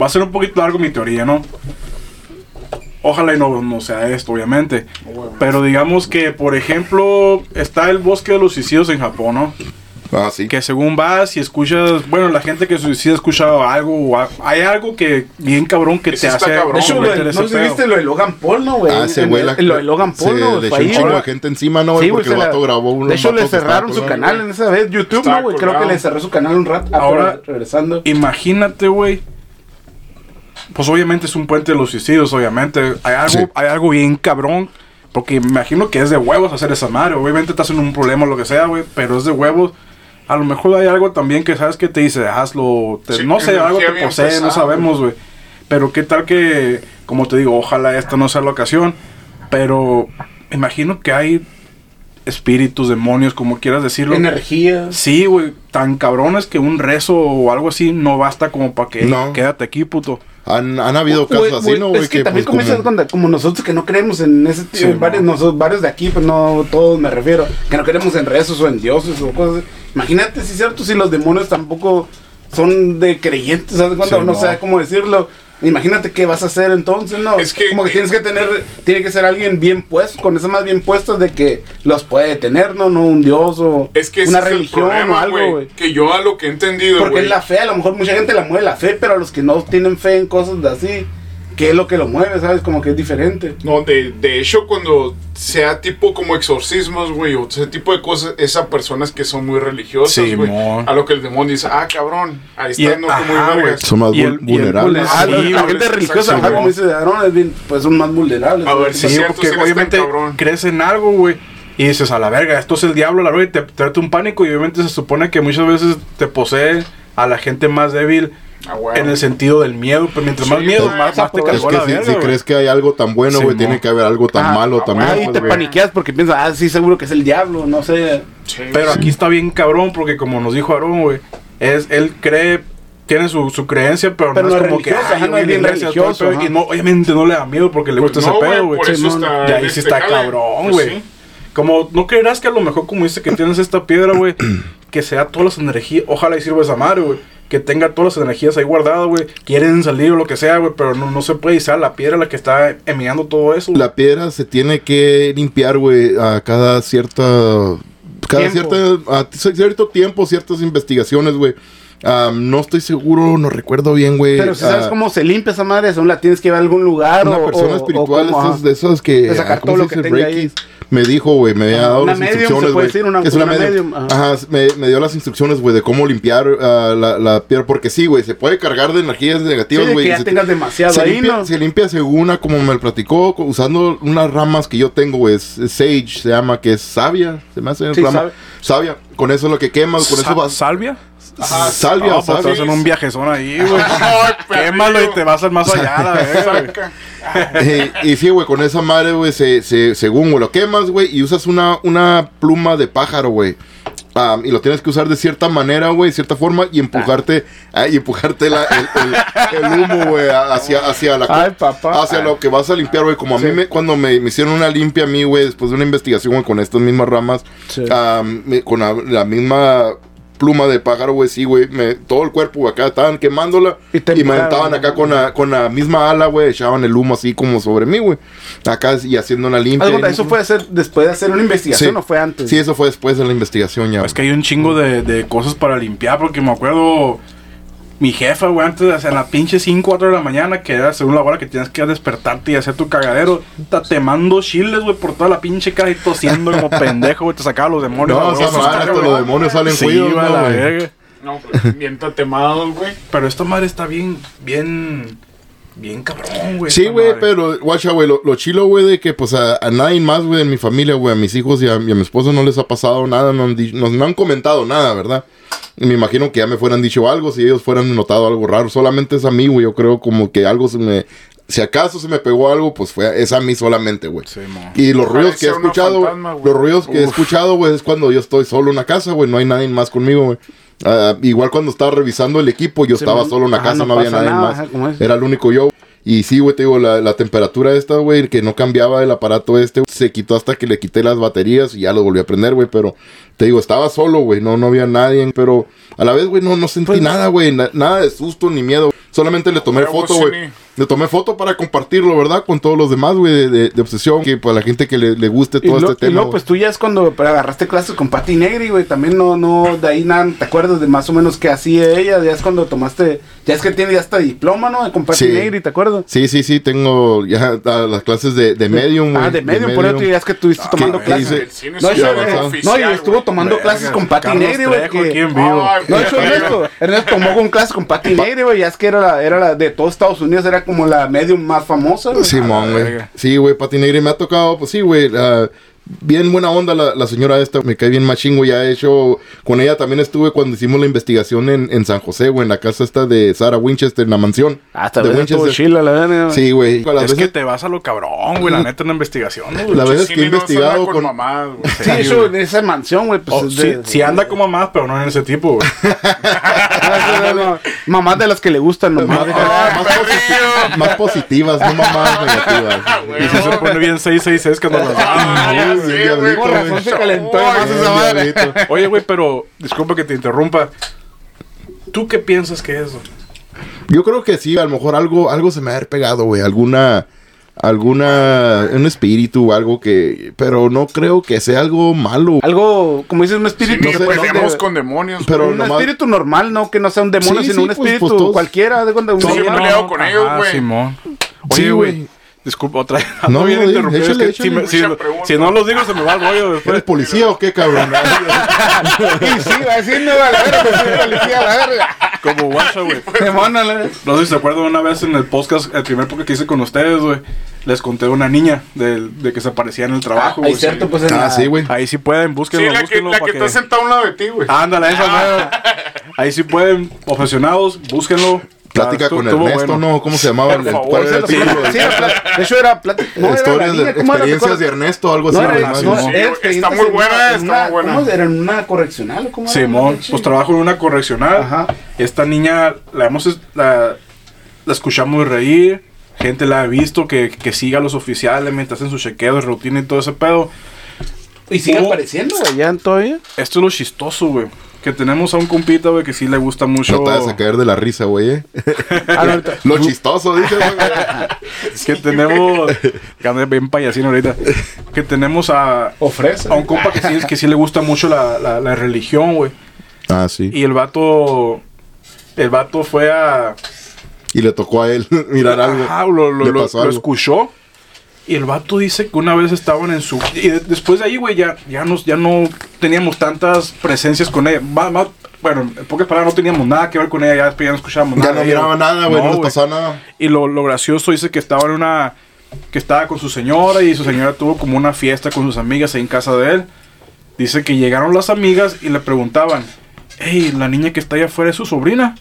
Va a ser un poquito largo mi teoría, ¿no? Ojalá y no, no sea esto, obviamente. Pero digamos que, por ejemplo, está el bosque de los suicidios en Japón, ¿no? Ah, sí. Que según vas y escuchas, bueno, la gente que suicida escucha algo, o a- hay algo que bien cabrón que te hace. cabrón, De hecho, lo no pedo. viste lo de Logan Paul, ¿no, güey? Ah, ese En- güey. Lo de Logan Paul, se ¿no? le Fue echó ahí, un chingo güey. de gente encima, ¿no? Sí, porque se el la- vato grabó un De hecho, le cerraron su canal en esa vez, YouTube, ¿no, güey? Creo que le cerró su canal un rato. Ah, Ahora- regresando. Imagínate, güey. Pues obviamente es un puente de los suicidios, obviamente. Hay algo, Sí. hay algo bien cabrón. Porque me imagino que es de huevos hacer esa madre. Obviamente estás en un problema o lo que sea, güey. Pero es de huevos. A lo mejor hay algo también que sabes que te dice, hazlo. te- Sí, no sé, algo te posee, no pesada, sabemos, güey. Pero qué tal que, como te digo, ojalá esta no sea la ocasión. Pero imagino que hay espíritus, demonios, como quieras decirlo. Energía. Sí, güey, tan cabrones que un rezo o algo así no basta como para que No. quédate aquí, puto. Han, han habido casos así, ¿no, güey? Es que, también pues, como, cuando- como nosotros que no creemos en ese tipo, Sí, en varios, no. nosotros, varios de aquí, pues no todos me refiero, que no creemos en rezos o en dioses o cosas. así. Imagínate si es cierto si los demonios tampoco son de creyentes, ¿sabes cuándo? Sí, no no. sé cómo decirlo. Imagínate qué vas a hacer entonces, ¿no? Es que- como que tienes que tener, tiene que ser alguien bien puesto, con esas más bien puestas de que los puede tener, ¿no? No un dios o Es que una religión o problema, algo, güey. Que yo a lo que he entendido, Porque es la fe, a lo mejor mucha gente la mueve la fe, pero a los que no tienen fe en cosas de así, ¿qué es lo que lo mueve? ¿Sabes? Como que es diferente. No, de, de hecho, cuando sea tipo como exorcismos, güey, o ese tipo de cosas, esas personas que son muy religiosas, Sí, güey. mon. A lo que el demonio dice, ah, cabrón, ahí Y está, el- no, ajá, vergas. Son más Y el- vul- y el vulnerables. Ah, Sí, la, la güey, gente religiosa, ajá, güey. como dice Aaron, es bien, pues son más vulnerables. A ver, Sí, es cierto, porque está obviamente cabrón. crees en algo, güey. Y dices, a la verga, esto es el diablo, la verdad, y te trata un pánico. Y obviamente se supone que muchas veces te posee a la gente más débil Ah, en el sentido del miedo. Pero mientras Sí, más miedo, güey. más, más te Es que la si, verga, si crees que hay algo tan bueno, Sí, güey, tiene que haber algo tan Ah, malo ah, también. Ah, y pues, te güey. paniqueas porque piensas, ah, sí, seguro que es el diablo, no sé. Sí, Pero sí. aquí está bien cabrón, porque como nos dijo Aarón, güey, es, él cree, tiene su, su creencia, pero, Pero no es no es como que, ay, no es bien todo religioso, y no, obviamente no le da miedo porque le Pues gusta no, ese pedo, güey, Sí, está. Y ahí sí este está jale. cabrón, Pues güey. sí. Como, no creerás que a lo mejor como dice que tienes esta piedra, güey, que sea todas las energías, ojalá y sirva esa madre, güey. Que tenga todas las energías ahí guardadas, güey. Quieren salir o lo que sea, güey, pero no, no se puede. Y sea la piedra la que está emanando todo eso. La piedra se tiene que limpiar, güey, a cada cierta. Cada Tiempo. cierta, a cierto tiempo, ciertas investigaciones, güey. No estoy seguro, no recuerdo bien, güey. Pero si sabes Ah, cómo se limpia esa madre, según la tienes que llevar a algún lugar una o persona o- espiritual, o esas, ajá. de esas que. De sacar ah, ¿cómo todo se lo que tenga ahí. Me dijo, güey, me había Ajá, dado una las medium, instrucciones, güey. decir, una- Es una medium. medium, ajá. Ajá, me, me dio las instrucciones, güey, de cómo limpiar ah, la, la piedra. Porque sí, güey, se puede cargar de energías Sí, negativas, güey. que ya se- tengas demasiado se ahí, limpia, ¿no? se limpia según a como me lo platicó, usando unas ramas que yo tengo, güey. es- es Sage se llama, que es savia. Se me hace Sí, rama. sabe. Savia. Con eso es lo que quemas, con eso vas. ¿Salvia? Ajá, salvia, No, pues te savia. vas en un viajezón ahí, güey. Quémalo y te vas al más allá, la verga, güey. Saca. y, y sí, güey, con esa madre, güey, se, se- según, güey, lo quemas, güey, y usas una, una pluma de pájaro, güey. Am, y lo tienes que usar de cierta manera, güey, cierta forma, y empujarte, ah, y empujarte la- el, el- el humo, güey, hacia, hacia la Ay, papá. hacia lo que vas a limpiar, güey. Como a mí, me, cuando me, me hicieron una limpia a mí, güey, después de una investigación, güey, con estas mismas ramas, Sí. me- con la, la misma pluma de pájaro, güey, sí, güey, me- todo el cuerpo, güey, acá estaban quemándola Y y, me aventaban acá con la, con la misma ala, güey, echaban el humo así como sobre mí, güey. Acá y haciendo una limpia. ¿Eso fue hacer después de hacer una investigación o fue antes? Sí, eso fue después de la investigación ya. Es que hay un chingo de, de cosas para limpiar, porque me acuerdo mi jefa, güey, antes de hacer la pinche 5, 4 de la mañana, que era según la hora que tienes que despertarte y hacer tu cagadero, está temando chiles, güey, por toda la pinche cara y tosiendo como pendejo, güey, te sacaba los demonios. No, madre, hasta los demonios salen Sí, juidos, güey, ¿no, pues, bien tatemados, güey. Pero esta madre está bien, bien, bien cabrón, güey. Sí, güey, pero, guacha, güey, lo, lo chilo, güey, de que, pues, a, a nadie más, güey, en mi familia, güey, a mis hijos y a, y a mi esposo no les ha pasado nada, no han, nos- no han comentado nada, ¿verdad? Y me imagino que ya me fueran dicho algo, si ellos fueran notado algo raro, solamente es a mí, güey, yo creo como que algo se me... Si acaso se me pegó algo, pues fue, es a mí solamente, güey. Sí. Y los ruidos que he escuchado, fantasma, güey. los ruidos que he escuchado, güey, es cuando yo estoy solo en la casa, güey, no hay nadie más conmigo, güey. Ah, igual cuando estaba revisando el equipo, yo Sí, estaba solo en la Ajá, casa, no no, había nadie nada, más. ajá. Era el único yo. Y sí, güey, te digo, la, la temperatura esta, güey, que no cambiaba el aparato este, se quitó hasta que le quité las baterías y ya lo volví a prender, güey, pero te digo, estaba solo, güey, no, no había nadie, pero a la vez, güey, no, no sentí Pues- nada, güey, na- nada de susto ni miedo. Solamente le tomé foto, güey. Le tomé foto para compartirlo, ¿verdad? Con todos los demás, güey, de, de- de obsesión, que para la gente que le, le guste Y, todo lo- este tema. güey. pues tú ya es cuando agarraste clases con Patti Negri, güey. También no, no, de ahí nada, ¿te acuerdas de más o menos qué hacía ella? Ya es cuando tomaste, ya es que tiene ya hasta diploma, ¿no? Con Patti Sí. Negri, ¿te acuerdas? Sí, sí, sí, tengo ya las clases de, de Medium, güey. Ah, de medio, por eso ya es que estuviste tomando ¿qué clases. No, es yo- no, y estuvo tomando Verga, clases con Patti Carlos Negri, güey. Que- No, hecho Ernesto. Ernesto tomó con clases con Patti Negri, güey. Ya es que era la, era la de todos Estados Unidos, era como la medium más famosa, güey. Simón, güey. Sí, güey, Pati Negri me ha tocado, pues sí, güey. ah, bien buena onda la, la señora esta, me cae bien machingo, ya he hecho, con ella también estuve cuando hicimos la investigación en, en San José, güey, en la casa esta de Sarah Winchester, en la mansión. Hasta de vez estuvo Winchester. chila, la verdad. Sí, güey. Las Es que veces- te vas a lo cabrón, güey, la neta, en la investigación, ¿no, güey? La veces Sí, que he no, se investigado con con... güey. Sí, eso en esa mansión, güey. Pues, Oh, es sí, de- sí anda como mamás, pero no en ese tipo, güey. No, no, no. Mamás de las que le gustan, nomás. Ah, más, posi- más positivas, no mamadas negativas. Y si se pone bien 666 cuando las Ah, ya sé, güey, Con razón güey. se calentó más esa madre. Oye, güey, pero disculpa que te interrumpa. ¿Tú qué piensas que es? Yo creo que sí, a lo mejor algo, algo se me ha pegado, güey. Alguna, alguna, un espíritu, algo que, pero no creo que sea algo malo. Algo, como dices, un Sí, espíritu. ni no que sé, no peleamos de- con demonios. Pero un nomás- espíritu normal, no que no sea un demonio, Sí, sino sí, un pues, espíritu pues, todos- cualquiera. De cuando Sí, uno- yo me he peleado con ellos, güey. Simón. Sí, Oye, güey. Disculpa, otra vez. No, Ando bien no, interrumpido, échale, es que si, échale. me- si- si no los digo, se me va el rollo después. ¿Eres policía o qué, cabrón? Y sí, va a decir, no, a la verga, pues, soy policía, a la verga. Como guacha, güey. La verga. No sé si se acuerdan una vez en el podcast, el primer podcast que hice con ustedes, güey. Les conté de una niña de, de que se aparecía en el trabajo, Ahí güey. cierto, pues en ah, la- sí, güey. Ahí sí pueden, Sí, búsquenlo, la que, búsquenlo la para que está sentada a un lado de ti, güey. Ándale, esa mero. Ahí sí pueden, obsesionados, búsquenlo. Plática con Ernesto, bueno. ¿no? ¿Cómo se llamaba? El- favor, ¿Cuál era el Sí, título? sí, de hecho era plática. No, Historias de experiencias de Ernesto, algo así. No, güey, era, más no, o menos. Sí, era está muy en buena, está una- muy buena. ¿Cómo era? ¿En una correccional? ¿Cómo era? Simón, pues trabajo en una correccional. Ajá. Esta niña la hemos la, la escuchamos reír. Gente la ha visto que, que siga a los oficiales mientras hacen su chequeo de rutina y todo ese pedo. Y sigue apareciendo, güey, ya todavía. Esto es lo chistoso, güey. Que tenemos a un compita, güey, que sí le gusta mucho. No te vas a caer de la risa, güey, eh. Ah. Lo chistoso, dice, güey. que tenemos. Que bien payasino ahorita. Que tenemos a, Ofrece. a un compa que sí, que sí le gusta mucho la, la, la religión, güey. Ah, sí. Y el vato. El vato fue a. Y le tocó a él mirar algo. Ajá, lo, lo- Le pasó lo algo. escuchó. Y el vato dice que una vez estaban en su. Y de- después de ahí, güey, ya, ya, nos, ya no teníamos tantas presencias con ella. Va- va- bueno, en pocas palabras, no teníamos nada que ver con ella. Ya después ya no escuchábamos Ya nada. no ella. miraba nada, güey, no, pasaba nada. Y lo, lo gracioso dice que estaba en una. Que estaba con su señora y su señora tuvo como una fiesta con sus amigas ahí en casa de él. Dice que llegaron las amigas y le preguntaban: Hey, la niña que está allá afuera es su sobrina.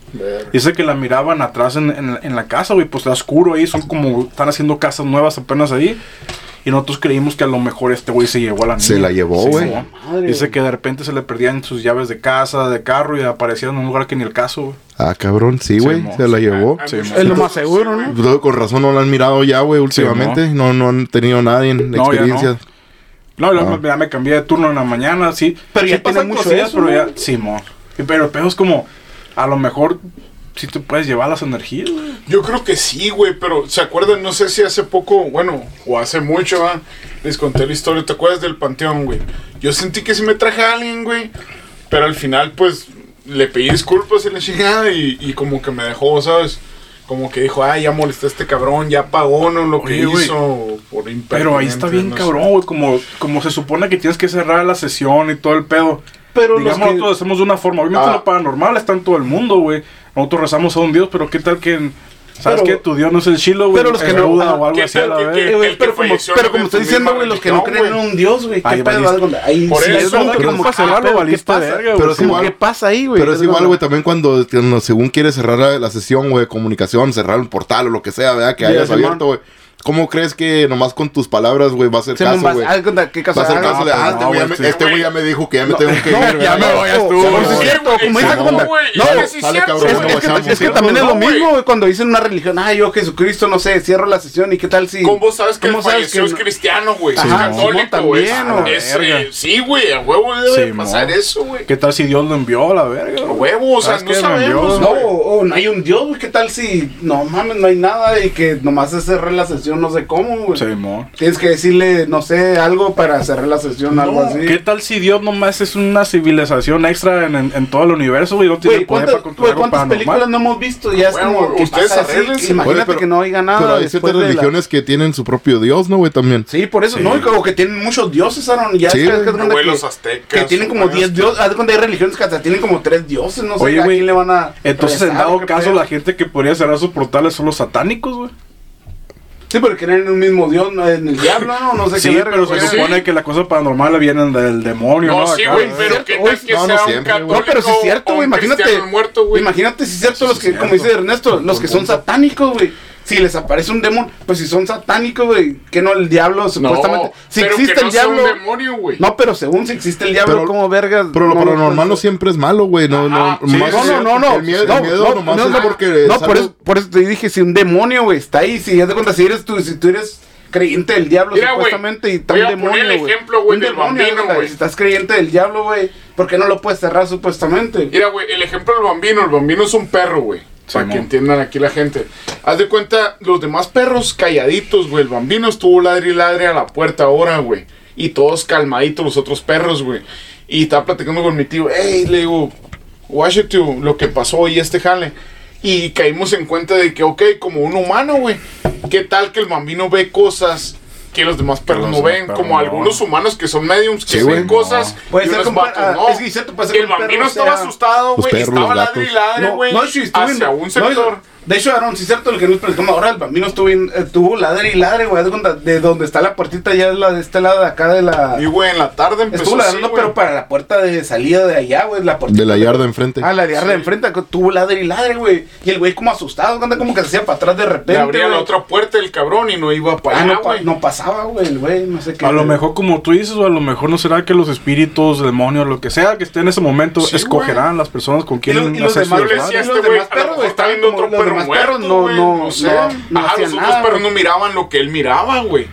Dice que la miraban atrás en, en- en la casa, güey, pues está oscuro ahí, son como, están haciendo casas nuevas apenas ahí. Y nosotros creímos que a lo mejor este güey se llevó a la niña. Se la llevó, güey. Madre, Dice que de repente se le perdían sus llaves de casa, de carro y aparecían en un lugar que ni el caso, güey. Ah, cabrón, sí, güey. Se la sí. llevó. Sí, Es lo más seguro, ¿no? Pues, Con razón no la han mirado ya, güey, últimamente. no. no, han tenido nadie en No, experiencias. No, ya, Ah. me- ya me cambié de turno en la mañana, sí. Pero sí ya pasan mucho cosillas, eso, pero ¿no? ya, sí, mo. Pero el pedo es como, a lo mejor, si te puedes llevar las energías, güey. Yo creo que sí, güey, pero ¿se acuerdan? No sé si hace poco, bueno, o hace mucho, ¿ah? les conté la historia. ¿Te acuerdas del panteón, güey? Yo sentí que sí me traje a alguien, güey, pero al final, pues, le pedí disculpas y la chingada y, y como que me dejó, ¿sabes? Como que dijo, ay, ya molesté a este cabrón, ya pagó, ¿no? Lo que güey. hizo por Pero ahí está bien no cabrón, güey. Como, como se supone que tienes que cerrar la sesión y todo el pedo. Pero los Digamos, que- nosotros hacemos de una forma. Obviamente Ah. lo paranormal está en todo el mundo, güey. Nosotros rezamos a un Dios, pero ¿qué tal que... ¿Sabes Pero- qué? Tu Dios no es el chilo, güey. pero los que no- Buda ajá, o algo ¿qué así a la que- vez. que- pero como, pero no como estoy diciendo, güey, los que no creen en un Dios, güey, qué pedo, algo, ahí Por eso, como, para cerrarlo, ah, pero ¿qué valiste pasa? verga, güey. Pero es Como, igual- ¿Qué pasa ahí, güey? Pero es igual, güey, también cuando, cuando según quieres cerrar la, la sesión, güey, de comunicación, cerrar un portal o lo que sea, ¿verdad? Que Ya, hayas abierto, güey. ¿Cómo crees que nomás con tus palabras, güey, va a ser caso, güey? ¿Qué caso? Va a ser Ah, caso de, ah, este no, güey ya güey, me- este güey. ya me dijo que ya me No, tengo que no, ir, ya me voy, Ya tú, No, es que sí sale cierto, cabrón, Es, güey. no, es que, guachamos, es que ¿sí? también es lo mismo, güey, cuando dicen una religión, ay, yo Jesucristo, no sé, cierro la sesión y qué tal si... ¿Cómo vos sabes que el ¿Cómo sabes falleció que es no? cristiano, güey? Ajá, es católico, güey. verga. eh, sí, güey, a huevo debe pasar eso, güey. ¿Qué tal si Dios lo envió a la verga? A huevo, o sea, ¿Sabes no sabemos. No, no hay un Dios, güey, qué tal si... No mames, no hay nada y que nomás es cerrar la sesión, no sé cómo, güey. Sí, mo. Tienes que decirle, no sé, algo para cerrar la sesión, algo No, así. ¿Qué tal si Dios nomás es una civilización extra en, en- en todo el universo, güey? No tiene Güey, poder ¿cuántas, para controlar güey, algo ¿cuántas películas no hemos visto? Ya es como que ustedes pasa así, Imagínate pero- que no oiga nada Pero hay después ciertas la- religiones que tienen su propio Dios, ¿no, güey? También. Sí, por eso, Sí. ¿no? Y como que tienen muchos dioses, Aaron. Ya Sí, es que- aztecas, Que tienen como güey, 10 los- dioses. Haz de cuenta hay religiones que hasta tienen como 3 dioses, no sé Oye, a güey, quién le van a. Entonces, en dado caso, la gente que podría cerrar sus portales son los satánicos, güey. Sí, porque creen en un mismo Dios, no, en el diablo, ¿no? No sé Sí, qué pero se supone que las cosas paranormales vienen del demonio, ¿no? No, sí, güey, ¿no? pero qué tal que No, no sea un siempre, güey. No, pero sí es cierto, güey. Imagínate. cristiano muerto, güey. Imagínate si es cierto los que, como dice Ernesto, los que son satánicos, güey. Si les aparece un demonio, pues si son satánicos, güey, que no el diablo supuestamente. No, Si pero existe que no el sea diablo. un demonio, güey. No, pero según si existe el diablo, Pero- como vergas. Pero lo no paranormal no siempre es malo, güey. No, no, sí, más- No, no, no, no. El miedo, el nomás es porque. No, por eso, por eso te dije, si un demonio, güey, está ahí, si ya te cuenta, si eres tú, si tú eres creyente del diablo, Mira, supuestamente, y está un demonio, el ejemplo, güey, Un del demonio, bambino, güey, güey. Si estás creyente del diablo, güey, ¿por qué no lo puedes cerrar supuestamente? Mira, güey, el ejemplo del bambino. El bambino es un perro, güey. Para que entiendan aquí la gente. Haz de cuenta, los demás perros calladitos, güey. El bambino estuvo ladre y ladre a la puerta ahora, güey. Y todos calmaditos los otros perros, güey. Y estaba platicando con mi tío. Hey, le digo, Washington, lo que pasó y este jale. Y caímos en cuenta de que, ok, como un humano, güey. ¿Qué tal que el bambino ve cosas que los demás perros los no ven? perros Como no. algunos humanos que son mediums que Sí, ven cosas. Puede y ser unos vatos no. es que puede ser el bambino estaba sea- asustado, güey. Estaba los ladre y gatos. ladre, No, güey. no, sí, estuvo hacia un no, sector. De hecho, Aaron, sí es cierto lo que nos platicamos ahora, el bambino estuvo, bien, estuvo ladre y ladre, güey, de donde está la puertita ya es la de este lado de acá de la... Y, güey, en la tarde empezó Estuvo así, ladrando, güey. pero para la puerta de salida de allá, güey, la puerta. De la yarda enfrente. Ah, la yarda de enfrente, tuvo ladre y ladre, güey. Y el güey como asustado, anda como que se hacía para atrás de repente, Le abría la güey. otra puerta el cabrón y no iba para Ah, allá, no, pa- no pasaba, güey, el güey, no sé qué. A lo mejor, como tú dices, o a lo mejor no será que los espíritus, demonios, lo que sea que esté en ese momento, Sí, escogerán las personas con Y, quien lo- y los demás, los este demás lo perros, mejor güey, está estaban viendo como- otro perro perros no, güey, no, sé. no, no Ajá, los nada, otros perros güey. no miraban lo que él miraba, güey.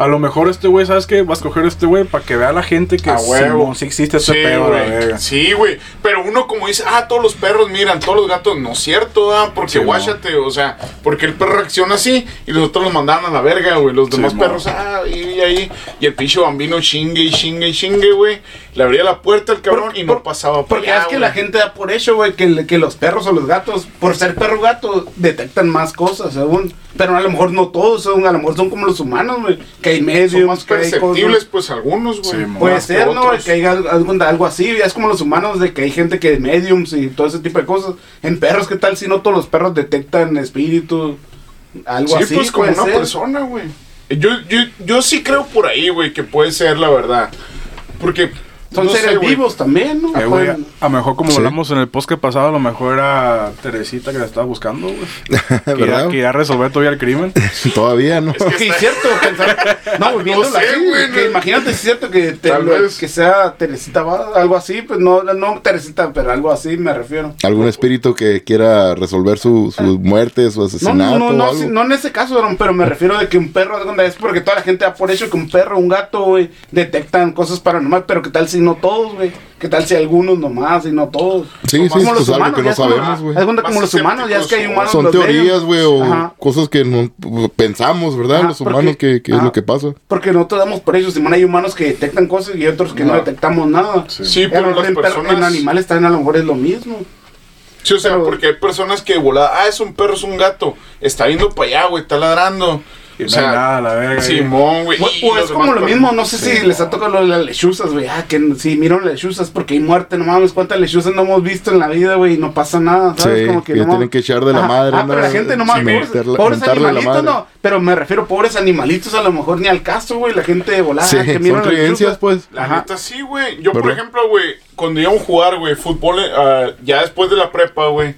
A lo mejor este güey, ¿sabes qué? Va a escoger este güey para que vea la gente que A. Simón, sí existe ese Sí, pedo, güey. Sí, güey. Pero uno como dice, ah, todos los perros miran, todos los gatos, no es cierto, ah, porque Sí, guáchate, o sea, porque el perro reacciona así y los otros los mandaban a la verga, güey. Los Sí, demás mo. perros, ah, y, ahí. Y el pinche bambino chingue y chingue y chingue, güey. Le abría la puerta al cabrón Por- y no por- pasaba por Porque allá, es que güey. la gente da por hecho, güey, que, que los perros o los gatos, por ser perro gato, detectan más cosas, según. Pero a lo mejor no todos, según, a lo mejor son como los humanos, güey. Que hay Son medios, más que hay perceptibles, cosas. pues algunos, güey. Sí. Puede que ser, ¿no? otros. Que haya algo, algo así, ya es como los humanos, de que hay gente que mediums y todo ese tipo de cosas. En perros, ¿qué tal si no todos los perros detectan espíritus? Algo Sí, así. pues como una ser. persona, güey. Yo, yo, yo sí creo por ahí, güey, que puede ser la verdad. Porque. Son no seres vivos también, ¿no? Eh, a lo mejor como Sí. hablamos en el podcast pasado, a lo mejor era Teresita que la estaba buscando, güey. Que ¿Verdad? que ya resolver todavía el crimen. Todavía, ¿no? Es que es cierto, pensar, no, No sé, así, güey, que no- imagínate si es cierto que, te- que sea Teresita, algo así, pues no, no Teresita, pero algo así me refiero. Algún espíritu que quiera resolver su, su muerte, su asesinato no, no, o no, algo. sí, no en ese caso, pero me refiero de que un perro, es porque toda la gente da por hecho que un perro, un gato, güey, detectan cosas paranormales, pero qué tal si no todos, güey, qué tal si algunos nomás y no todos. Sí, sí, como pues los algo que humanos, no sabemos, güey. Más como los humanos, ya es que hay humanos. Son los teorías, güey, o Ajá. cosas que no pensamos, ¿verdad? Ajá, Los porque- humanos, que, que es lo que pasa. Porque nosotros damos por ellos, Simón, hay humanos que detectan cosas y otros que no, No. detectamos nada. Sí, pero las en, personas. en animales también a lo mejor es lo mismo. Sí, o sea, Pero- porque hay personas que volada, ah, es un perro, es un gato, está viendo para allá, güey, está ladrando. O no sea, hay nada, la verga. Simón, güey. O, es como lo mismo, no sé si les ha tocado lo de las lechuzas, güey. Ah, que si miran las lechuzas porque hay muerte, no mames, cuántas lechuzas no hemos visto en la vida, güey, y no pasa nada, ¿sabes? Sí, como que que no tienen mames. que echar de la madre, Ah, ¿no? pero la gente no mames, Sí, pobres, animalitos, no. Pero me refiero, pobres animalitos, a lo mejor ni al caso, güey. La gente de volada Sí, que son miran las creencias, lechuzas. pues. La Ajá. neta sí, güey. Yo, por ejemplo, güey, cuando íbamos a jugar, güey, fútbol, eh, ah, ya después de la prepa, güey,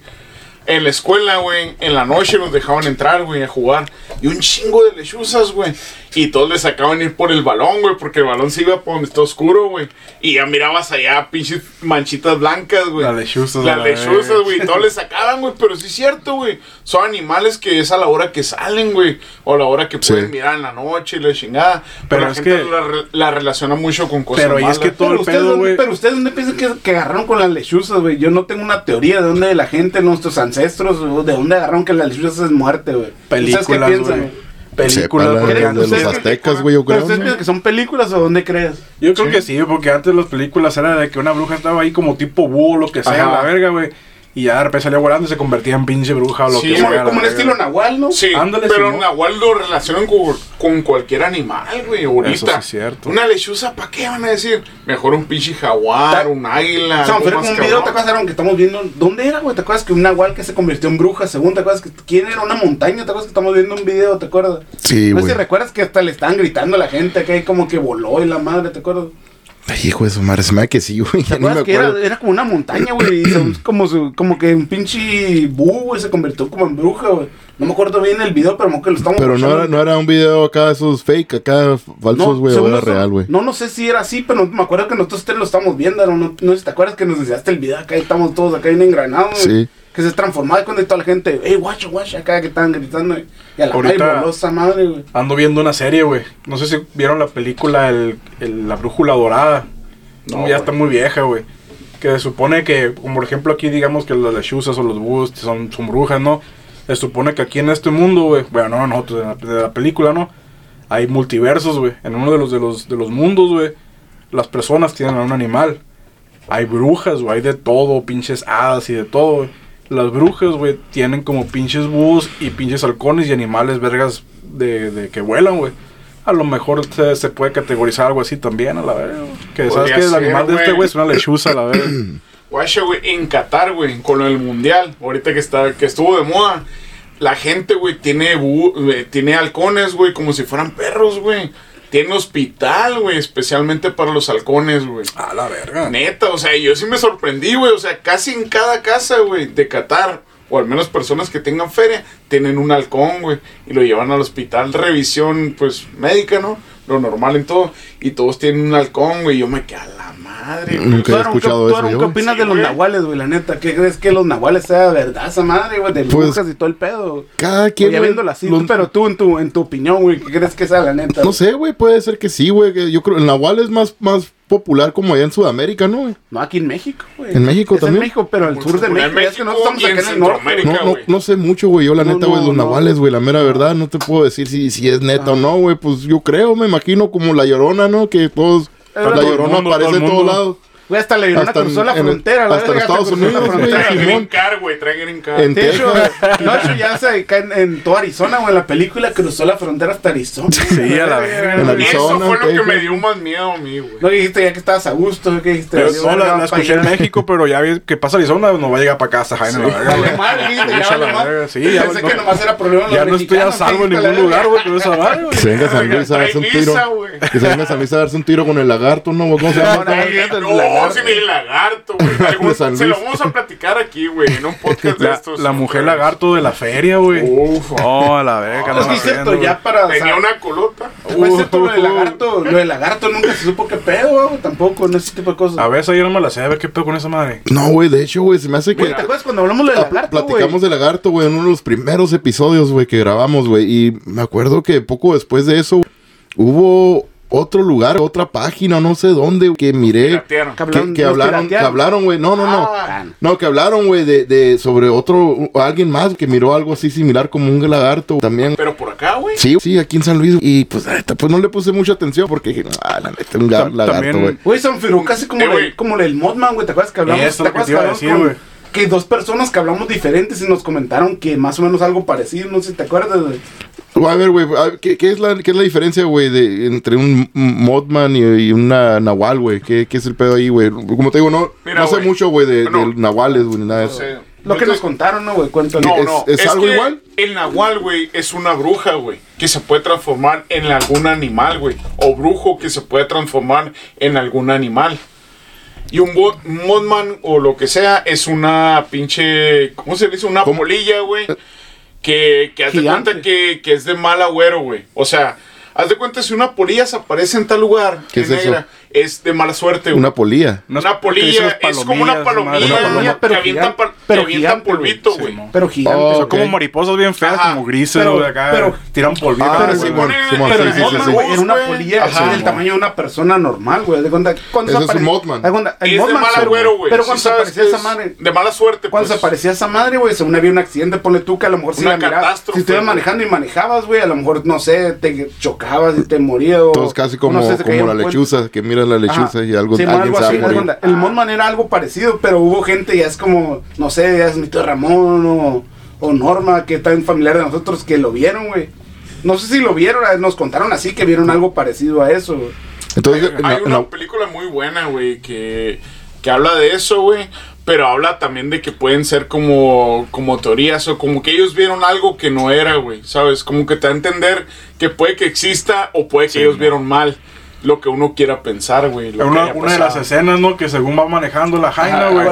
en la escuela, güey, en la noche nos dejaban entrar, güey, a jugar. Y un chingo de lechuzas, güey. Y todos les sacaban ir por el balón, güey, porque el balón se iba por donde está oscuro, güey. Y ya mirabas allá, pinches manchitas blancas, güey. Las lechuzas, Las la lechuzas, güey. y Todos les sacaban, güey. Pero sí es cierto, güey. Son animales que es a la hora que salen, güey. O a la hora que Sí. pueden mirar en la noche y la chingada. Pero, Pero la es gente que- la, re- la relaciona mucho con cosas Pero y es malas. que todo Pero el ustedes, pedo, dónde- güey. pero ustedes, ¿dónde piensan que, que agarraron con las lechuzas, güey? Yo no tengo una teoría de dónde la gente, nuestros ancestros, de dónde agarraron que las lechuzas es muerte, güey. ¿Ustedes qué Películas, piensan, güey. Películas, Sepa, porque la- antes- de los aztecas, güey, yo ¿Pero creo. ustedes ¿no? piensan que son películas o dónde crees? Yo creo Sí. que sí, porque antes las películas era de que una bruja estaba ahí como tipo búho, lo que sea, Ajá. la verga, güey. Y ya de repente salía volando y se convertía en pinche bruja o lo Sí, que sea. la Como el estilo Nahual, ¿no? Sí, Ándale, pero. Nahual lo relacionan con, con cualquier animal, güey, ahorita. Eso sí es cierto. Una lechuza, ¿para qué van a decir? Mejor un pinche jaguar, un águila. O sea, como un video, ¿te acuerdas? Aaron, que estamos viendo. ¿Dónde era, güey? ¿Te acuerdas que un Nahual que se convirtió en bruja? Según, ¿te acuerdas que quién era una montaña? ¿Te acuerdas que estamos viendo un video? ¿Te acuerdas? Sí, no sé güey. si recuerdas que hasta le estaban gritando a la gente que ahí como que voló y la madre, ¿te acuerdas? Ay, hijo de su madre, se me da que sí, güey. ¿Te Ya ni me que era, era como una montaña, güey? Y como, su- como que un pinche búho, güey, se convirtió como en bruja, güey. No me acuerdo bien el video, pero como que lo estamos Pero no era, no era un video acá, esos fake, acá falsos, güey, o según era eso- real, güey. No, no sé si era así, pero me acuerdo que nosotros tres lo estamos viendo, ¿no? No, no sé si te acuerdas que nos enseñaste el video acá y estamos todos acá bien engranados, güey. Sí. Que se transformaba cuando toda la gente, hey, guacho, guacho, acá que estaban gritando. Y a la Ahorita- voló esa madre, güey. Ando viendo una serie, güey. No sé si vieron la película el, el- La Brújula Dorada. No, ya está muy vieja, güey. Que se supone que, como por ejemplo aquí digamos que las lechuzas o los búhos son, son brujas, ¿no? Se supone que aquí en este mundo, güey, bueno, no nosotros, de la, de la película, ¿no? Hay multiversos, güey. En uno de los, de los, de los mundos, güey, las personas tienen a un animal. Hay brujas, güey, hay de todo, pinches hadas y de todo, güey. Las brujas, güey, tienen como pinches búhos y pinches halcones y animales vergas de, de que vuelan, güey. A lo mejor se, se puede categorizar algo así también, a la güey. Que sabes que el animal de este güey. es una lechuza, a la verga. Guacha, güey, en Qatar, güey, con el mundial, ahorita que está, que estuvo de moda, la gente, güey, tiene, eh, tiene halcones, güey, como si fueran perros, güey. Tiene hospital, güey, especialmente para los halcones, güey. A la verga. Neta, o sea, yo sí me sorprendí, güey. O sea, casi en cada casa, güey, de Qatar, o al menos personas que tengan feria, tienen un halcón, güey. Y lo llevan al hospital, revisión, pues, médica, ¿no? Lo normal en todo. Y todos tienen un halcón, güey. Yo me quedé a la madre, güey. Nunca he Aaron, ¿qué- escuchado tú, eso. ¿Qué opinas Sí, de los güey. nahuales, güey? La neta, ¿qué crees que los nahuales sea verdad esa madre, güey? De Pues, brujas y todo el pedo. Cada quien. ya güey, viéndolo así, los- tú, pero tú, en tu, en tu opinión, güey, ¿qué crees que sea la neta? No sé, güey, puede ser que sí, güey. Yo creo el Nahual es más, más popular como allá en Sudamérica, ¿no, güey? No, aquí en México, güey. ¿En México Es también? En México, pero al sur de México. es que nosotros estamos acá en el norte. No, no, güey. no sé mucho, güey. Yo, la No, neta, güey, no, los no. nahuales, güey, la mera verdad, no te puedo decir si, si es neta o no, güey. Pues yo creo, me imagino como la llorona, ¿no? Que todos. Pero la llorona aparece en todos lados. Güey, hasta la Llorona Hasta en- cruzó la en el- frontera, la hasta en Estados cruzó la Unidos, güey. frontera. Trae green card, güey, trae green card. En Texas. no, hecho, ya se acá en, en toda Arizona, güey, la película cruzó la frontera hasta Arizona. Sí, a la verga. En Eso fue lo que me dio más miedo a mí, güey. No dijiste ya que estabas a gusto, que dijiste. Pero "Valió no, la, la va escuché en allá". México, pero ya vi que pasa Arizona, no va a llegar para Jaime. la la madre. verga, sí, ya Pensé no- que nomás era problema Ya no estoy a salvo en ningún la lugar, güey, con esa madre, güey. Que se venga San Luis a darse un tiro. Que se venga San Luis a darse un tiro con el lagarto, ¿no? ¿Cómo se llama? No, no, no, No, lagarto. sin el lagarto, güey. De Se lo vamos a platicar aquí, güey, en un podcast de La, estos. la mujer lagarto de la feria, güey. Uf, Oh, a la verga. Es que es cierto, ya para. o sea, tenía una colota. Lo del lagarto, lo del lagarto nunca se supo qué pedo, güey, tampoco, no ese tipo de cosas. A ver, esa yo no me la sé, a ver qué pedo con esa madre. No, güey, de hecho, güey, se me hace que. ¿te acuerdas cuando hablamos del Ah, lagarto? Platicamos de lagarto, güey, en uno de los primeros episodios, güey, que grabamos, güey. Y me acuerdo que poco después de eso hubo otro lugar, otra página, no sé dónde, que miré. Que Que, hablaron, que hablaron, güey. No, no, no. Ah. No, que hablaron, güey, de, de sobre otro, alguien más que miró algo así similar como un lagarto también. Pero por acá, güey. Sí, sí, aquí en San Luis. Y pues, la pues no le puse mucha atención porque dije, ah, la neta, un Tam- lagarto, también- güey. Güey, San Firu, casi como, Eh, el, güey. como el Modman, güey. ¿Te acuerdas que hablamos? Eso ¿te que acuerdas te iba a hablamos decir, con- güey. Que dos personas que hablamos diferentes y nos comentaron que más o menos algo parecido. No sé si te acuerdas, güey. A ver, güey, a ver, ¿qué, qué es la, ¿qué es la diferencia, güey, de, entre un Modman y, y una Nahual, güey? ¿Qué, ¿Qué es el pedo ahí, güey? Como te digo, no, Mira, no sé mucho, güey, de, Bueno, de Nahuales, güey, ni nada de No eso. sé. Lo que nos contaron, ¿no, güey? Cuéntalo. No, ¿Es- no. es algo que igual? El nahual, güey, es una bruja, güey, que se puede transformar en algún animal, güey. O brujo que se puede transformar en algún animal. Y un bo- modman o lo que sea es una pinche. ¿Cómo se le dice? Una ¿Cómo? polilla, güey. Que, que haz de cuenta que, que es de mal agüero, güey. O sea, haz de cuenta si una polilla se aparece en tal lugar, ¿Qué en es eso? Es de mala suerte, güey. Una polilla. Una polilla es como una palomilla. Una palomilla, que pero avientan, gigante, pa- pero que avientan gigante, polvito, Sí, güey. Pero gigante. Oh. Son como mariposas bien feas, Ajá. como grises, Pero- güey, acá. pero- tiran polvito. Ah, sí, güey. Pero sí, el sí, sí, Mothman, sí. güey, era una polilla Ajá. del tamaño de una persona normal, güey. De cuenta, ¿cuándo Ese se es un Mothman. Es de mal pero- agüero, güey. Pero cuando se aparecía esa es madre. De mala suerte, Cuando pues. se aparecía esa madre, güey, según había un accidente, ponle tú que a lo mejor si la catástrofe, si estuvieras güey. manejando y manejabas, güey, a lo mejor, no sé, te chocabas y te morías o... Todos casi como, la lechuza que mira era la lechuza Ajá. y algo, Sí, alguien algo se va a así, morir. El Mothman era algo parecido, pero hubo gente, ya es como, no sé, ya es mi tío Ramón o, o Norma, que está en familiar de nosotros, que lo vieron, güey. No sé si lo vieron, eh, nos contaron así que vieron algo parecido a eso, güey. Entonces, en Hay en una la- película muy buena, güey, que, que habla de eso, güey. Pero habla también de que pueden ser como, como teorías o como que ellos vieron algo que no era, güey. ¿Sabes? Como que te da a entender que puede que exista o puede que ellos vieron mal lo que uno quiera pensar, güey. Una, una de las escenas, ¿no? Que según va manejando la Jaina, güey.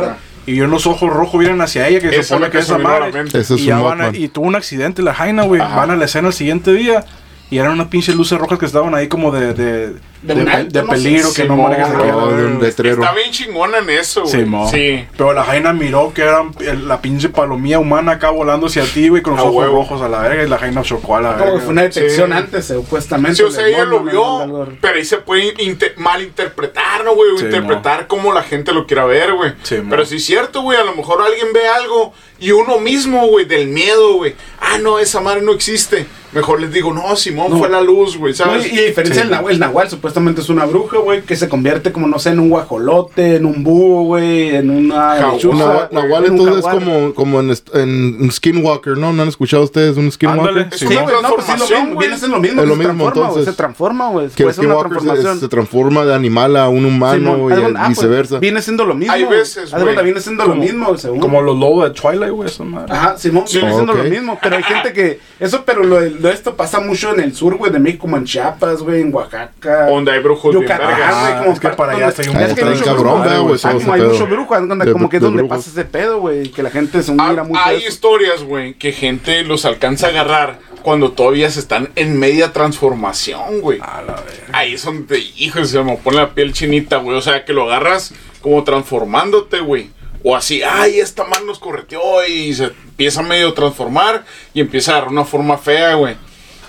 Y los ojos rojos vienen hacia ella, que se Eso supone que que es esa madre. y, un ya van a- Mothman. y tuvo un accidente la Jaina, güey. Van a la escena el siguiente día. Y eran unas pinches luces rojas que estaban ahí como de, de, De de, un alto, de no sé. peligro que no Simón, oh, de un letrero. Está bien chingona en eso, güey. Sí, mo. Sí. Pero la Jaina miró que era el- la pinche palomía humana acá volando hacia ti, güey, con los A ojos huevo. rojos a la verga. Y la Jaina chocó a la Como verga. que fue una detección Sí. antes, supuestamente. Sí, o sea, ella lo vio, pero ahí se puede inte- malinterpretar, ¿no, güey? O Sí, interpretar como la gente lo quiera ver, güey. Sí, mo. pero sí es cierto, güey, a lo mejor alguien ve algo y uno mismo, güey, del miedo, güey. Ah, no, esa madre no existe. Mejor les digo, no, Simón No. fue la luz, güey, No, ¿sabes? y, y a diferencia Sí. del Nahual, el Nahual supuestamente es una bruja, güey, que se convierte como, no sé, en un guajolote, en un búho, güey, en una lechuza, Nahual, Nahual en un entonces es como, como en, en Skinwalker, ¿no? ¿No han escuchado ustedes un Skinwalker? Sí, güey, no, pues sí, lo mismo, viene siendo lo mismo, Es lo se mismo, entonces. se transforma, güey, Que el Skinwalker se, transformación. se transforma de animal a un humano Simón, y ah, pues, viceversa. viene siendo lo mismo. Hay veces, cuenta, güey. viene siendo lo Como- mismo, según. Como los lobos de Twilight, güey, esa madre. Ajá, Simón, viene Sí. siendo lo mismo, pero hay gente que, eso, pero lo, de- lo de esto pasa mucho en el sur, güey, de México, como en Chiapas, güey, en Oaxaca. Donde hay brujos bien Yucatán, vergas. güey, Ah, como es que para allá donde- está un es Ah, que hay mucho bien cabrón, güey. güey, Ah, como hay pedo. mucho brujo, haz de cuenta, De- como que es de donde brujos. pasa ese pedo, güey, que la gente se mira mucho a hay historias, güey, que gente los alcanza a agarrar cuando todavía se están en media transformación, güey. A la verga. Ahí es donde, hijo, se me pone la piel chinita, güey. O sea, que lo agarras como transformándote, güey. O así, ay, esta mano nos correteó y se empieza a medio transformar y empieza a agarrar una forma fea, güey.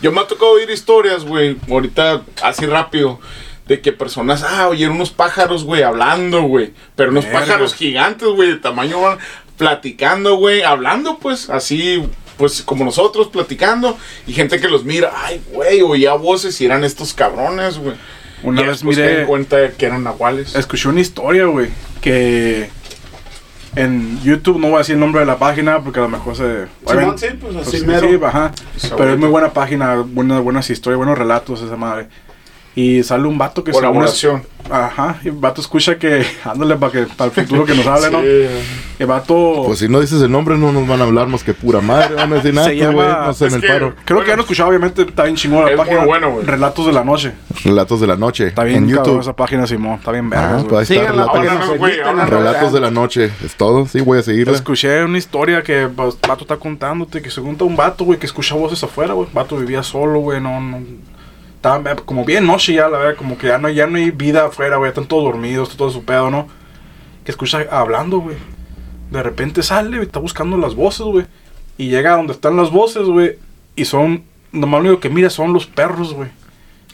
Yo me ha tocado oír historias, güey, ahorita así rápido, de que personas, ah, oyeron unos pájaros, güey, hablando, güey. Pero unos pájaros gigantes, güey, de tamaño, platicando, güey, hablando, pues, así, pues, como nosotros, platicando. Y gente que los mira, ay, güey, oía voces y eran estos cabrones, güey. Una Y vez miré, en cuenta que eran nahuales. escuché una historia, güey, que en YouTube, no voy a decir el nombre de la página porque a lo mejor se... Simón, sí, pues así Pues, mero. sí, ajá. Pero es muy buena página, buenas, buenas historias, buenos relatos esa madre. Y sale un vato que Colaboración. Ajá, y el vato escucha que, ándale para que para el futuro que nos hable, ¿no? El vato, Pues si no dices el nombre no nos van a hablar más que pura madre. Van a decir nada, Se güey. llama- No sé, en el que- paro. creo que ya lo he escuchado, obviamente está bien chingón la Es página. muy bueno, güey. Relatos de la noche. Relatos de la noche. Está bien en YouTube. esa página, Simón. Está bien Ah, güey. pues ahí está. Que Relatos, de la noche. Es todo. Sí, voy a seguirla. Escuché una historia que pues, vato está contándote que según está un vato, güey, que escucha voces afuera, güey. Vato vivía solo, güey, no, no. Estaba como bien noche ya, la verdad, como que ya no, ya no hay vida afuera, güey, están todos dormidos, está todo su pedo, ¿no? Que escucha hablando, güey. De repente sale, güey, está buscando las voces, güey. Y llega a donde están las voces, güey. Y son, nomás lo único que mira son los perros, güey.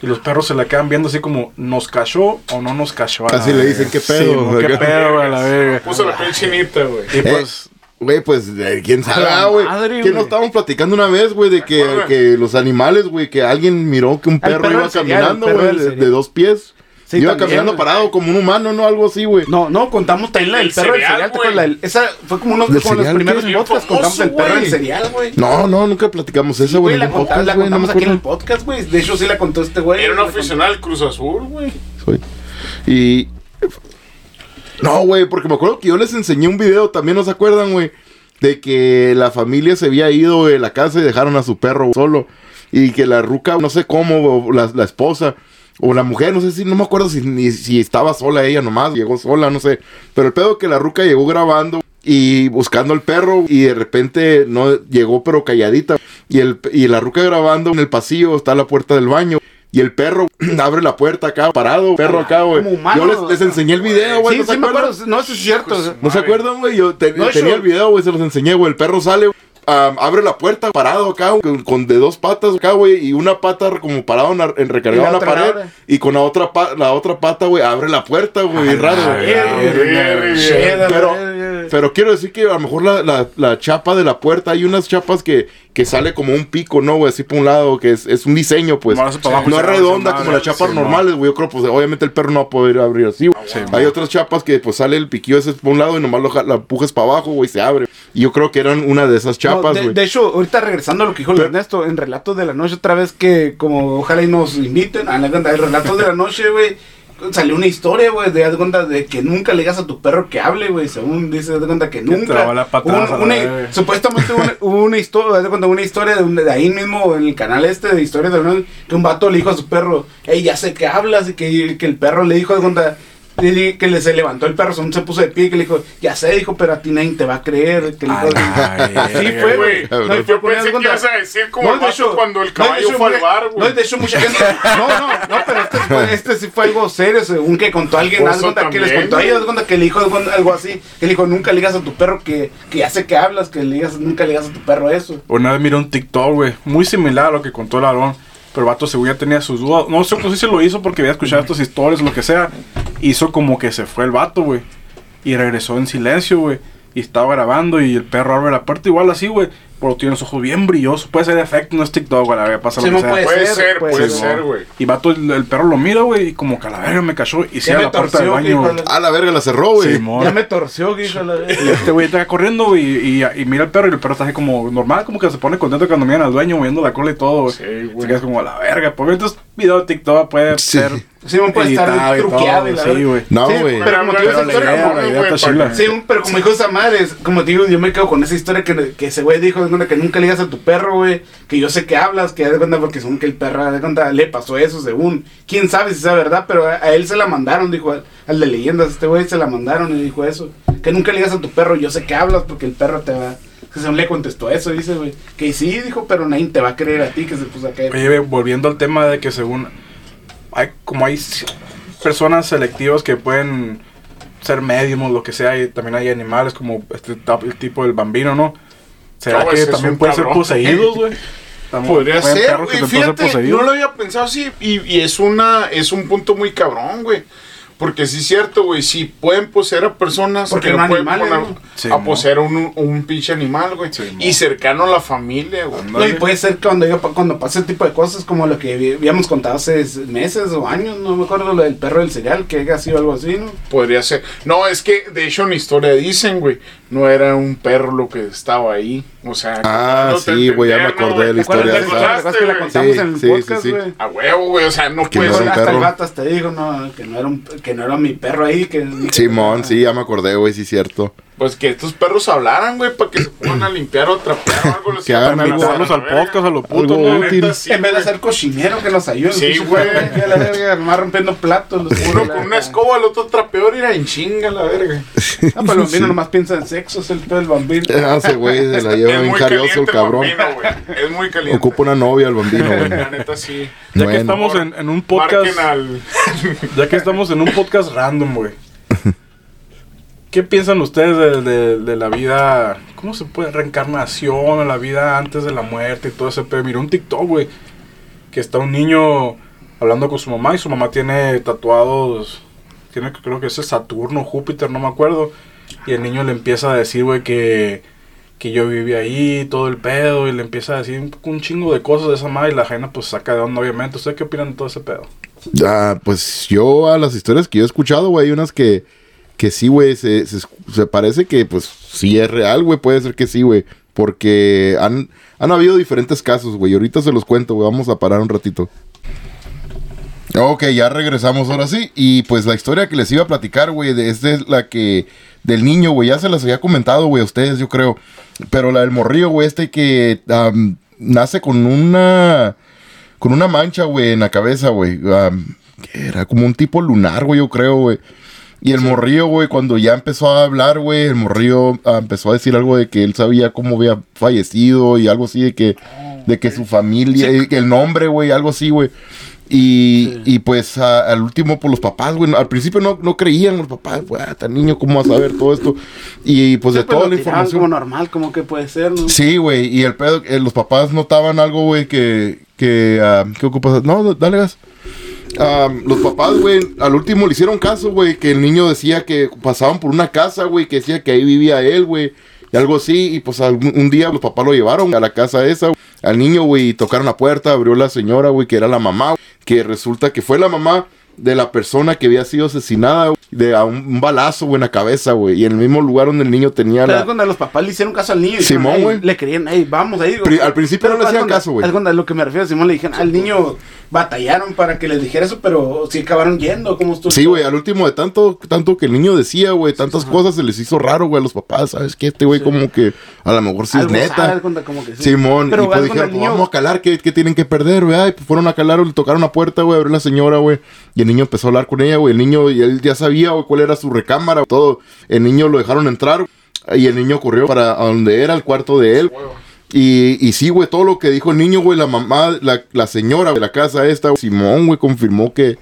Y los perros se la quedan viendo así como, ¿nos cachó o no nos cachó? a la Así le dicen, ¿qué Sí, pedo? mo, ¿Qué pedo, güey, a la verga? Puso la piel chinita, güey. Y Eh, pues, Güey, pues, quién sabe, la güey. Que güey. nos estábamos platicando una vez, güey, de que, los animales, güey, que alguien miró que un perro, perro iba caminando, güey, de, de dos pies. Sí, iba también, caminando parado como un humano, ¿no? Algo así, güey. No, no, contamos también la del El perro del cereal. La- Esa fue como uno ¿Del como los primeros podcasts. Contamos el perro del cereal, güey. No, no, nunca platicamos esa, Sí, güey. la, en el conta- podcast, la no contamos aquí en el podcast, güey. De hecho, sí la contó este güey. Era un La aficionado del Cruz Azul, güey. Soy. Y. No, güey, porque me acuerdo que yo les enseñé un video, también no se acuerdan, güey, de que la familia se había ido de la casa y dejaron a su perro solo. Y que la ruca, no sé cómo, la, la esposa, o la mujer, no sé si, no me acuerdo si, ni- si estaba sola ella nomás, llegó sola, no sé. Pero el pedo que la ruca llegó grabando y buscando al perro y de repente no llegó pero calladita. Y, el, y la ruca grabando en el pasillo, está la puerta del baño. Y el perro abre la puerta acá, parado, perro acá, güey. Yo les, les enseñé el video, güey. Sí, ¿no se sí me acuerdo. No, eso es cierto. De ¿No se acuerdan, güey? Yo te- No, tenía yo- el video, güey, se los enseñé, güey. El perro sale, am, abre la puerta parado acá, con, con de dos patas acá, güey, y una pata como parado en, en la en la otra pared. abre. Y con la otra, pa- la otra pata, güey, abre la puerta, güey, raro. güey. Pero-. Pero quiero decir que a lo mejor la, la, la chapa de la puerta, hay unas chapas que, que sale como un pico, ¿no, güey? Así por un lado, que es, es un diseño, pues. Para abajo no es redonda como las chapas Sí, normales, güey. Yo creo, pues, obviamente el perro no va a poder abrir así, güey. Sí, Hay otras chapas que, pues, sale el piquillo ese por un lado y nomás lo la empujas para abajo, güey, y se abre. Y yo creo que eran una de esas chapas, güey. de hecho, ahorita regresando a lo que dijo el Ernesto, en Relatos de la Noche, otra vez que, como ojalá y nos inviten a la cuenta de Relatos de la Noche, güey, salió una historia, güey, de, de cuenta de que nunca le digas a tu perro que hable, güey, según dice, haz de cuenta que nunca. la una- verga. supuestamente una, hubo una historia, de cuenta, una historia de, un- de ahí mismo, en el canal este de historias de un- que un vato le dijo a su perro, hey, ya sé que hablas, y que, que el perro le dijo, de cuenta, le que le, se levantó el perro, se puso de pie, y que le dijo, ya sé, dijo, pero a ti nadie te va a creer. Que le dijo, así fue, güey. No, Yo pensé eso, que ibas a decir como el de vato cuando el no, caballo hecho, fue al bar, güey. No, de hecho, mucha gente. No, no, no, pero este, fue, este sí fue algo serio, según que contó alguien. Cuenta que les también, contó a ellos, que le dijo algo algo así. Que le dijo, nunca le digas a tu perro que, que ya sé que hablas, que le digas, nunca le digas a tu perro eso. Una vez miré un TikTok, güey, muy similar a lo que contó el Aarón. Pero el vato según ya tenía sus dudas. No sé pues, si lo hizo porque había escuchado estas historias lo que sea. Hizo como que se fue el vato, güey. Y regresó en silencio, güey. Y estaba grabando y el perro abre la puerta igual así, güey. Pero tiene los ojos bien brillosos. Puede ser efecto, no es TikTok, güey. La verdad, pasa Sí, lo que sea. puede Puede ser, puede puede Sí, ser, güey. Y vato, el, el perro lo mira, güey, y como que a la verga me cayó y cierra la puerta del baño. güey. Ah, la verga, la cerró, güey. Simón. Ya me torció, la- Y este güey está corriendo, güey, y, y, y mira el perro y el perro está así como normal, como que se pone contento cuando miran al dueño moviendo la cola y todo, güey. Sí, Se güey. queda como a la verga. Por entonces, video de TikTok puede Sí. ser Sí, no puede estar truqueado sí, güey. No, Sí, güey. pero como te digo, Pero esa historia, Sí, pero como dijo esa madre, es- como te digo, yo me quedo con esa historia que, que ese güey dijo, que nunca le digas a tu perro, güey, que yo sé que hablas, que de cuenta porque según que el perro, de cuenta, le pasó eso, según, quién sabe si sea verdad, pero a, a él se la mandaron, dijo, al, al de leyendas, este güey se la mandaron y dijo eso, que nunca le digas a tu perro, yo sé que hablas porque el perro te va, que según le contestó eso, dice, güey, que sí, dijo, pero nadie te va a creer a ti, que se puso a caer. Oye, volviendo al tema de que según hay como hay personas selectivas que pueden ser médiums, lo que sea, y también hay animales como este el tipo del bambino, ¿no? ¿Será No, que ese es también pueden ser poseídos, güey? Podría ser, güey. Fíjate, no lo había pensado así. Y, y es una es un punto muy cabrón, güey. Porque sí es cierto, güey. Si pueden poseer a personas Porque que no pueden animales, poner ¿no? Sí, a poseer a un, un pinche animal, güey. Sí, y cercano a la familia, güey. No, y puede ser cuando, yo, cuando pase ese tipo de cosas como lo que habíamos contado hace meses o años, no me acuerdo lo del perro del cereal, que haya sido algo así, ¿no? Podría ser. No, es que de hecho en la historia dicen, güey, no era un perro lo que estaba ahí. O sea, Ah, sí, güey, ya me entender, ¿no, acordé de la ¿Te acuerdas, historia de ¿Te esa? esa. ¿Te acuerdas que la contamos Sí, en el sí, podcast, sí, sí. güey? A huevo, güey. O sea, no puede no ser. hasta el vato hasta dijo, no, que no era un, que no era mi perro ahí, que... Simón, sí, ya me acordé, güey, sí, cierto. Pues que estos perros hablaran, güey, para que se pongan a limpiar o trapear o algo. les Que hagan algo. al podcast, a lo puto, útil. Neta, sí, en vez de ser cochinero que nos ayuden. Sí, güey. a la verga, nomás rompiendo platos. los- Uno con una escoba, el otro trapeador, ir en chinga la verga. Ah, pero el bambino nomás piensa en sexo, es el pedo del bambino. Ah, ese güey se la lleva bien carioso el cabrón. Es muy caliente. Ocupa una novia el bambino, güey. La neta sí. Ya que estamos en, en un podcast. Ya que estamos en un podcast random, güey. ¿Qué piensan ustedes de, de- la vida? ¿Cómo se puede? Reencarnación, la vida antes de la muerte y todo ese pedo. Miré un TikTok, güey. Que está un niño hablando con su mamá y su mamá tiene tatuados. Tiene, creo que ese Saturno, Júpiter, no me acuerdo. Y el niño le empieza a decir, güey, que, que yo viví ahí, todo el pedo. Y le empieza a decir un, un chingo de cosas de esa madre. Y la gente, pues, saca de onda, obviamente. ¿Ustedes qué opinan de todo ese pedo? Ah, pues yo a las historias que yo he escuchado, güey, hay unas que, que sí, güey, se, se, parece que pues sí es real, güey, puede ser que sí, güey. Porque han, han habido diferentes casos, güey. Ahorita se los cuento, güey. Vamos a parar un ratito. Ok, ya regresamos ahora sí. Y pues la historia que les iba a platicar, güey, de esta es la que... Del niño, güey, ya se las había comentado, güey, a ustedes, yo creo. Pero la del morrillo, güey, este que am, nace con una... Con una mancha, güey, en la cabeza, güey. era como un tipo lunar, güey, yo creo, güey. Y el morrillo, güey, cuando ya empezó a hablar, güey, el morrillo ah, empezó a decir algo de que él sabía cómo había fallecido y algo así de que, de que su familia, que el nombre, güey, algo así, güey. Y, y pues a- al último, por los papás, güey, al principio no, no creían los papás, güey, ah, tan niño, ¿cómo va a saber todo esto? Y pues de Sí, pues, toda la información. como normal, como que puede ser, ¿no? Sí, güey, y el pedo, eh, los papás notaban algo, güey, que, que, ah, ¿qué ocupas? No, dale gas. Los papás, güey, al último le hicieron caso, güey, que el niño decía que pasaban por una casa, güey, que decía que ahí vivía él, güey. Y algo así, y pues algún- un día los papás lo llevaron a la casa esa, güey, al niño, güey, y tocaron la puerta, abrió la señora, güey, que era la mamá, que resulta que fue la mamá de la persona que había sido asesinada, de a un, balazo, güey, en la cabeza, güey, y en el mismo lugar donde el niño tenía Pero es la... cuando los papás le hicieron caso al niño. y Simón, güey. "Ey", Le querían, hey, vamos ahí. Pri- al principio no le hacían caso, güey. haz cuenta, lo que me refiero Simón le dijeron, al niño batallaron para que les dijera eso, pero sí acabaron yendo. como estuvo? Sí, güey, al último de tanto, tanto que el niño decía, güey, tantas cosas se les hizo raro, güey, a los papás, ¿sabes qué? Este güey como que a lo mejor sí es Algo neta. haz cuenta, como que sí. Simón, Pero y pues dijeron, niño- vamos a calar, ¿qué, qué tienen que perder, güey? Ay, pues fueron a calar, le tocaron la puerta, güey, abrió la señora, güey. Y el niño empezó a hablar con ella, güey. El niño, y él ya sabía, cuál era su recámara, todo. El niño lo dejaron entrar, y el niño corrió para donde era el cuarto de él. Y, y sí, güey, todo lo que dijo el niño, güey, la mamá, la, la señora de la casa esta, Simón, güey, confirmó que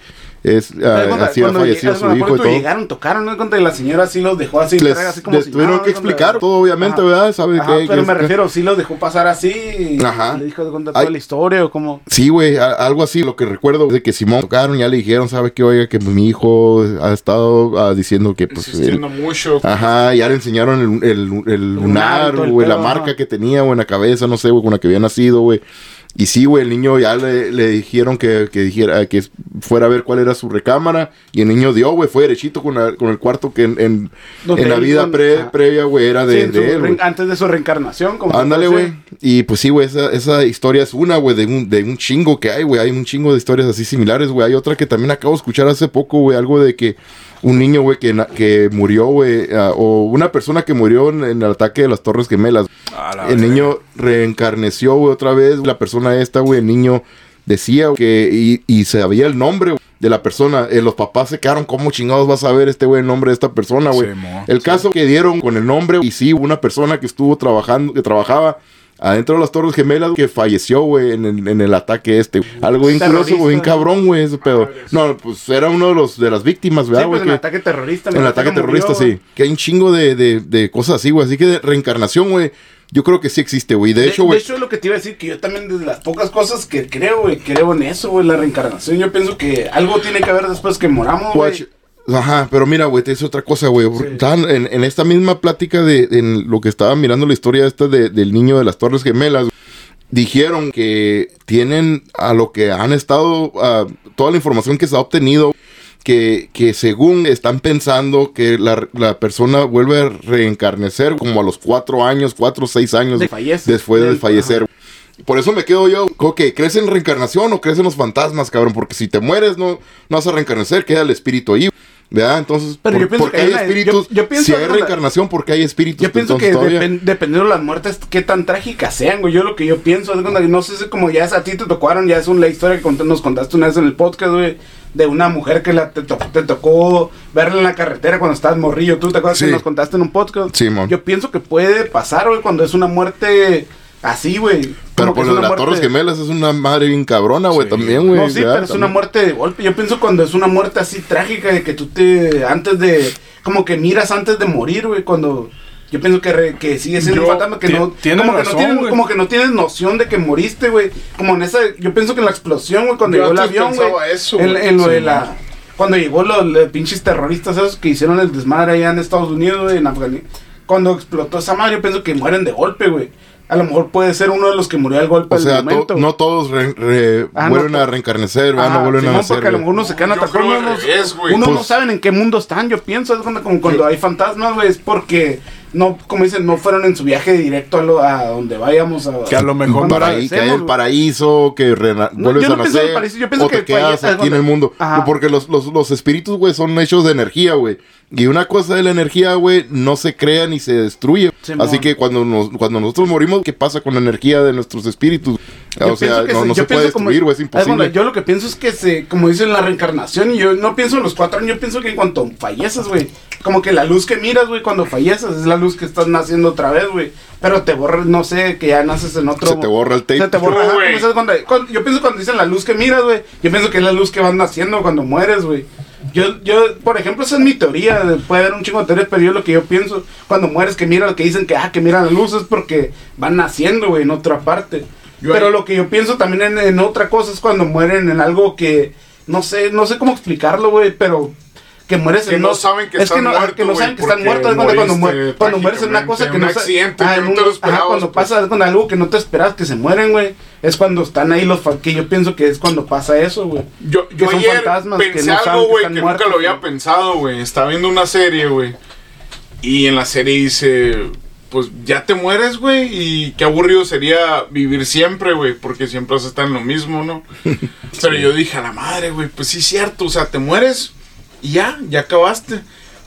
es, Haz ah, cuenta, así ha cuando fallecido su hijo y todo. llegaron, tocaron, no y la señora sí los dejó así, Les, así como les si tuvieron nada, que explicar todo, obviamente, Ajá. ¿verdad? ¿Sabe Ajá, qué? pero qué- me qué- refiero, sí los dejó pasar así. Ajá. Le dijo Ay. toda la historia o como. Sí, güey, a- algo así. Lo que recuerdo es de que Simón tocaron, ya le dijeron, ¿sabe qué? Oiga, que mi hijo ha estado ah, diciendo que, pues, él- mucho. Ajá, ya le enseñaron el, el, el lunar güey, la marca que tenía, güey, en la cabeza, no sé, güey, con la que había nacido, güey. Y sí, güey, el niño ya le, le dijeron que, que dijera, que fuera a ver cuál era su recámara. Y el niño dio, güey, fue derechito con, la- con el cuarto que en, en, la vida pre- ajá. previa, güey, era de, él, antes de su reencarnación. Como Ándale, güey. Y pues sí, güey, esa, esa historia es una, güey, de un, de un chingo que hay, güey. Hay un chingo de historias así similares, güey. Hay otra que también acabo de escuchar hace poco, güey. Algo de que un niño, güey, que, que murió, güey. ah, o una persona que murió en, en el ataque de las Torres Gemelas. El niño reencarneció, güey, otra vez. La persona esta, güey, el niño decía que... Y, y sabía el nombre de la persona. Eh, los papás se quedaron, ¿cómo chingados vas a ver este, güey, el nombre de esta persona, güey? El caso que dieron con el nombre, y sí, una persona que estuvo trabajando, que trabajaba adentro de las Torres Gemelas, que falleció, güey, en el, en el ataque este. Algo bien curioso, güey, bien cabrón, güey, ese pedo. No, pues era uno de los de las víctimas, Sí, ¿verdad, pues güey? en el que- ataque terrorista. en el ataque terrorista, sí. Que hay un chingo de, de, de cosas así, güey. Así que de reencarnación, güey. Yo creo que sí existe, güey. De, De, hecho, de güey. hecho, es lo que te iba a decir, que yo también de las pocas cosas que creo, güey, creo en eso, güey, la reencarnación. Yo pienso que algo tiene que haber después que moramos, güey. Ajá, pero mira, güey, te dice otra cosa, güey. Sí. Estaban En, en esta misma plática de en lo que estaba mirando la historia esta de- del niño de las Torres Gemelas, dijeron que tienen a lo que han estado, toda la información que se ha obtenido, que, que según están pensando que la, la persona vuelve a reencarnecer como a los cuatro años, cuatro o seis años De después de fallecer. Por eso me quedo yo, ok, ¿crees en reencarnación o crees en los fantasmas, cabrón? Porque si te mueres no, no vas a reencarnar, queda el espíritu ahí. ¿Verdad? Entonces, Pero por, yo pienso porque que hay espíritus. yo- yo pienso si hay reencarnación, porque hay espíritus. Yo pienso que entonces todavía- depen- dependiendo de las muertes, qué tan trágicas sean, güey. Yo lo que yo pienso es cuando, no sé si como ya es a ti te tocaron, ya es una historia que cont- nos contaste una vez en el podcast, güey, de una mujer que la, te, to- te tocó verla en la carretera cuando estabas morrillo. ¿Tú te acuerdas Sí. que nos contaste en un podcast? Sí, mon. Yo pienso que puede pasar, güey, cuando es una muerte así, güey. Pero por lo de las Torres muerte- Gemelas es una madre bien cabrona, güey, Sí. también, güey. No, sí, pero es una muerte de golpe. Yo pienso cuando es una muerte así trágica de que tú te. Antes de. Como que miras antes de morir, güey. Cuando. Yo pienso que, re- que sigue siendo un fantasma que no. tienes como, que no tienes, güey. como que no tienes noción de que moriste, güey. Como en esa. Yo pienso que en la explosión, güey, cuando Yo llegó el avión, güey. pensaba eso, En, güey. en lo Sí, de la. Cuando llegó los, los pinches terroristas esos que hicieron el desmadre allá en Estados Unidos, güey, en Afganistán. Cuando explotó esa madre, yo pienso que mueren de golpe, güey. A lo mejor puede ser uno de los que murió al golpe O sea, del to- momento. no todos re- re- Ah, no vuelven to- a reencarnecer. Ajá, no vuelven a Simón, nacer. porque a lo mejor uno se quedan atrapados. creo Uno, al no- no Pues- saben en qué mundo están. Yo pienso, es cuando, como cuando hay fantasmas, güey, es porque no, como dicen, no fueron en su viaje directo a, lo, a donde vayamos a. Que a lo mejor para ahí, que hay el paraíso, que rena- No, vuelves yo no a pienso en el nacer, paraíso, yo pienso o te que quedas falle- aquí en el mundo. Ajá. Porque los, los, los espíritus, güey, son hechos de energía, güey. Y una cosa de la energía, güey, no se crea ni se destruye. Simón. Así que cuando, nos, cuando nosotros morimos, ¿qué pasa con la energía de nuestros espíritus? Yo o sea, pienso que no, se- no se puede destruir, güey, es bueno, imposible. yo lo que pienso es que se, como dicen la reencarnación, y yo no pienso en los cuatro años, yo pienso que en cuanto falleces, güey, como que la luz que miras, güey, cuando falleces, es la luz que estás naciendo otra vez, güey. Pero te borra, no sé, que ya naces en otro. Se te borra el tape. Se te borra, ajá, cuando- cuando- yo pienso cuando dicen la luz que miras, güey, yo pienso que es la luz que vas naciendo cuando mueres, güey. Yo, yo, por ejemplo, esa es mi teoría, de- puede haber un chingo de teorías, pero yo lo que yo pienso, cuando mueres, que mira, que dicen que, ah, que miran la luz, es porque van naciendo, güey, en otra parte. Yo pero ahí- lo que yo pienso también en, en otra cosa es cuando mueren en algo que, no sé, no sé cómo explicarlo, güey, pero que mueres Que en no saben que es están que no, muertos, que no saben que están muertos, es cuando, cuando, moriste muer- cuando mueres en una cosa que no un accidente, ah, que en no te un- lo ajá, esperabas, cuando pues. pasa con algo que no te esperas que se mueren, güey, es cuando están ahí los que yo pienso que es cuando pasa eso, güey. Yo, Que son ayer fantasmas que pensé no saben algo, que güey, que muertos, nunca lo había pensado, güey. Estaba viendo una serie, güey. Y en la serie dice, pues ya te mueres, güey. Y qué aburrido sería vivir siempre, güey. Porque siempre vas a estar en lo mismo, ¿no? Pero yo dije, a la madre, güey, pues sí es cierto. O sea, te mueres y ya, ya acabaste.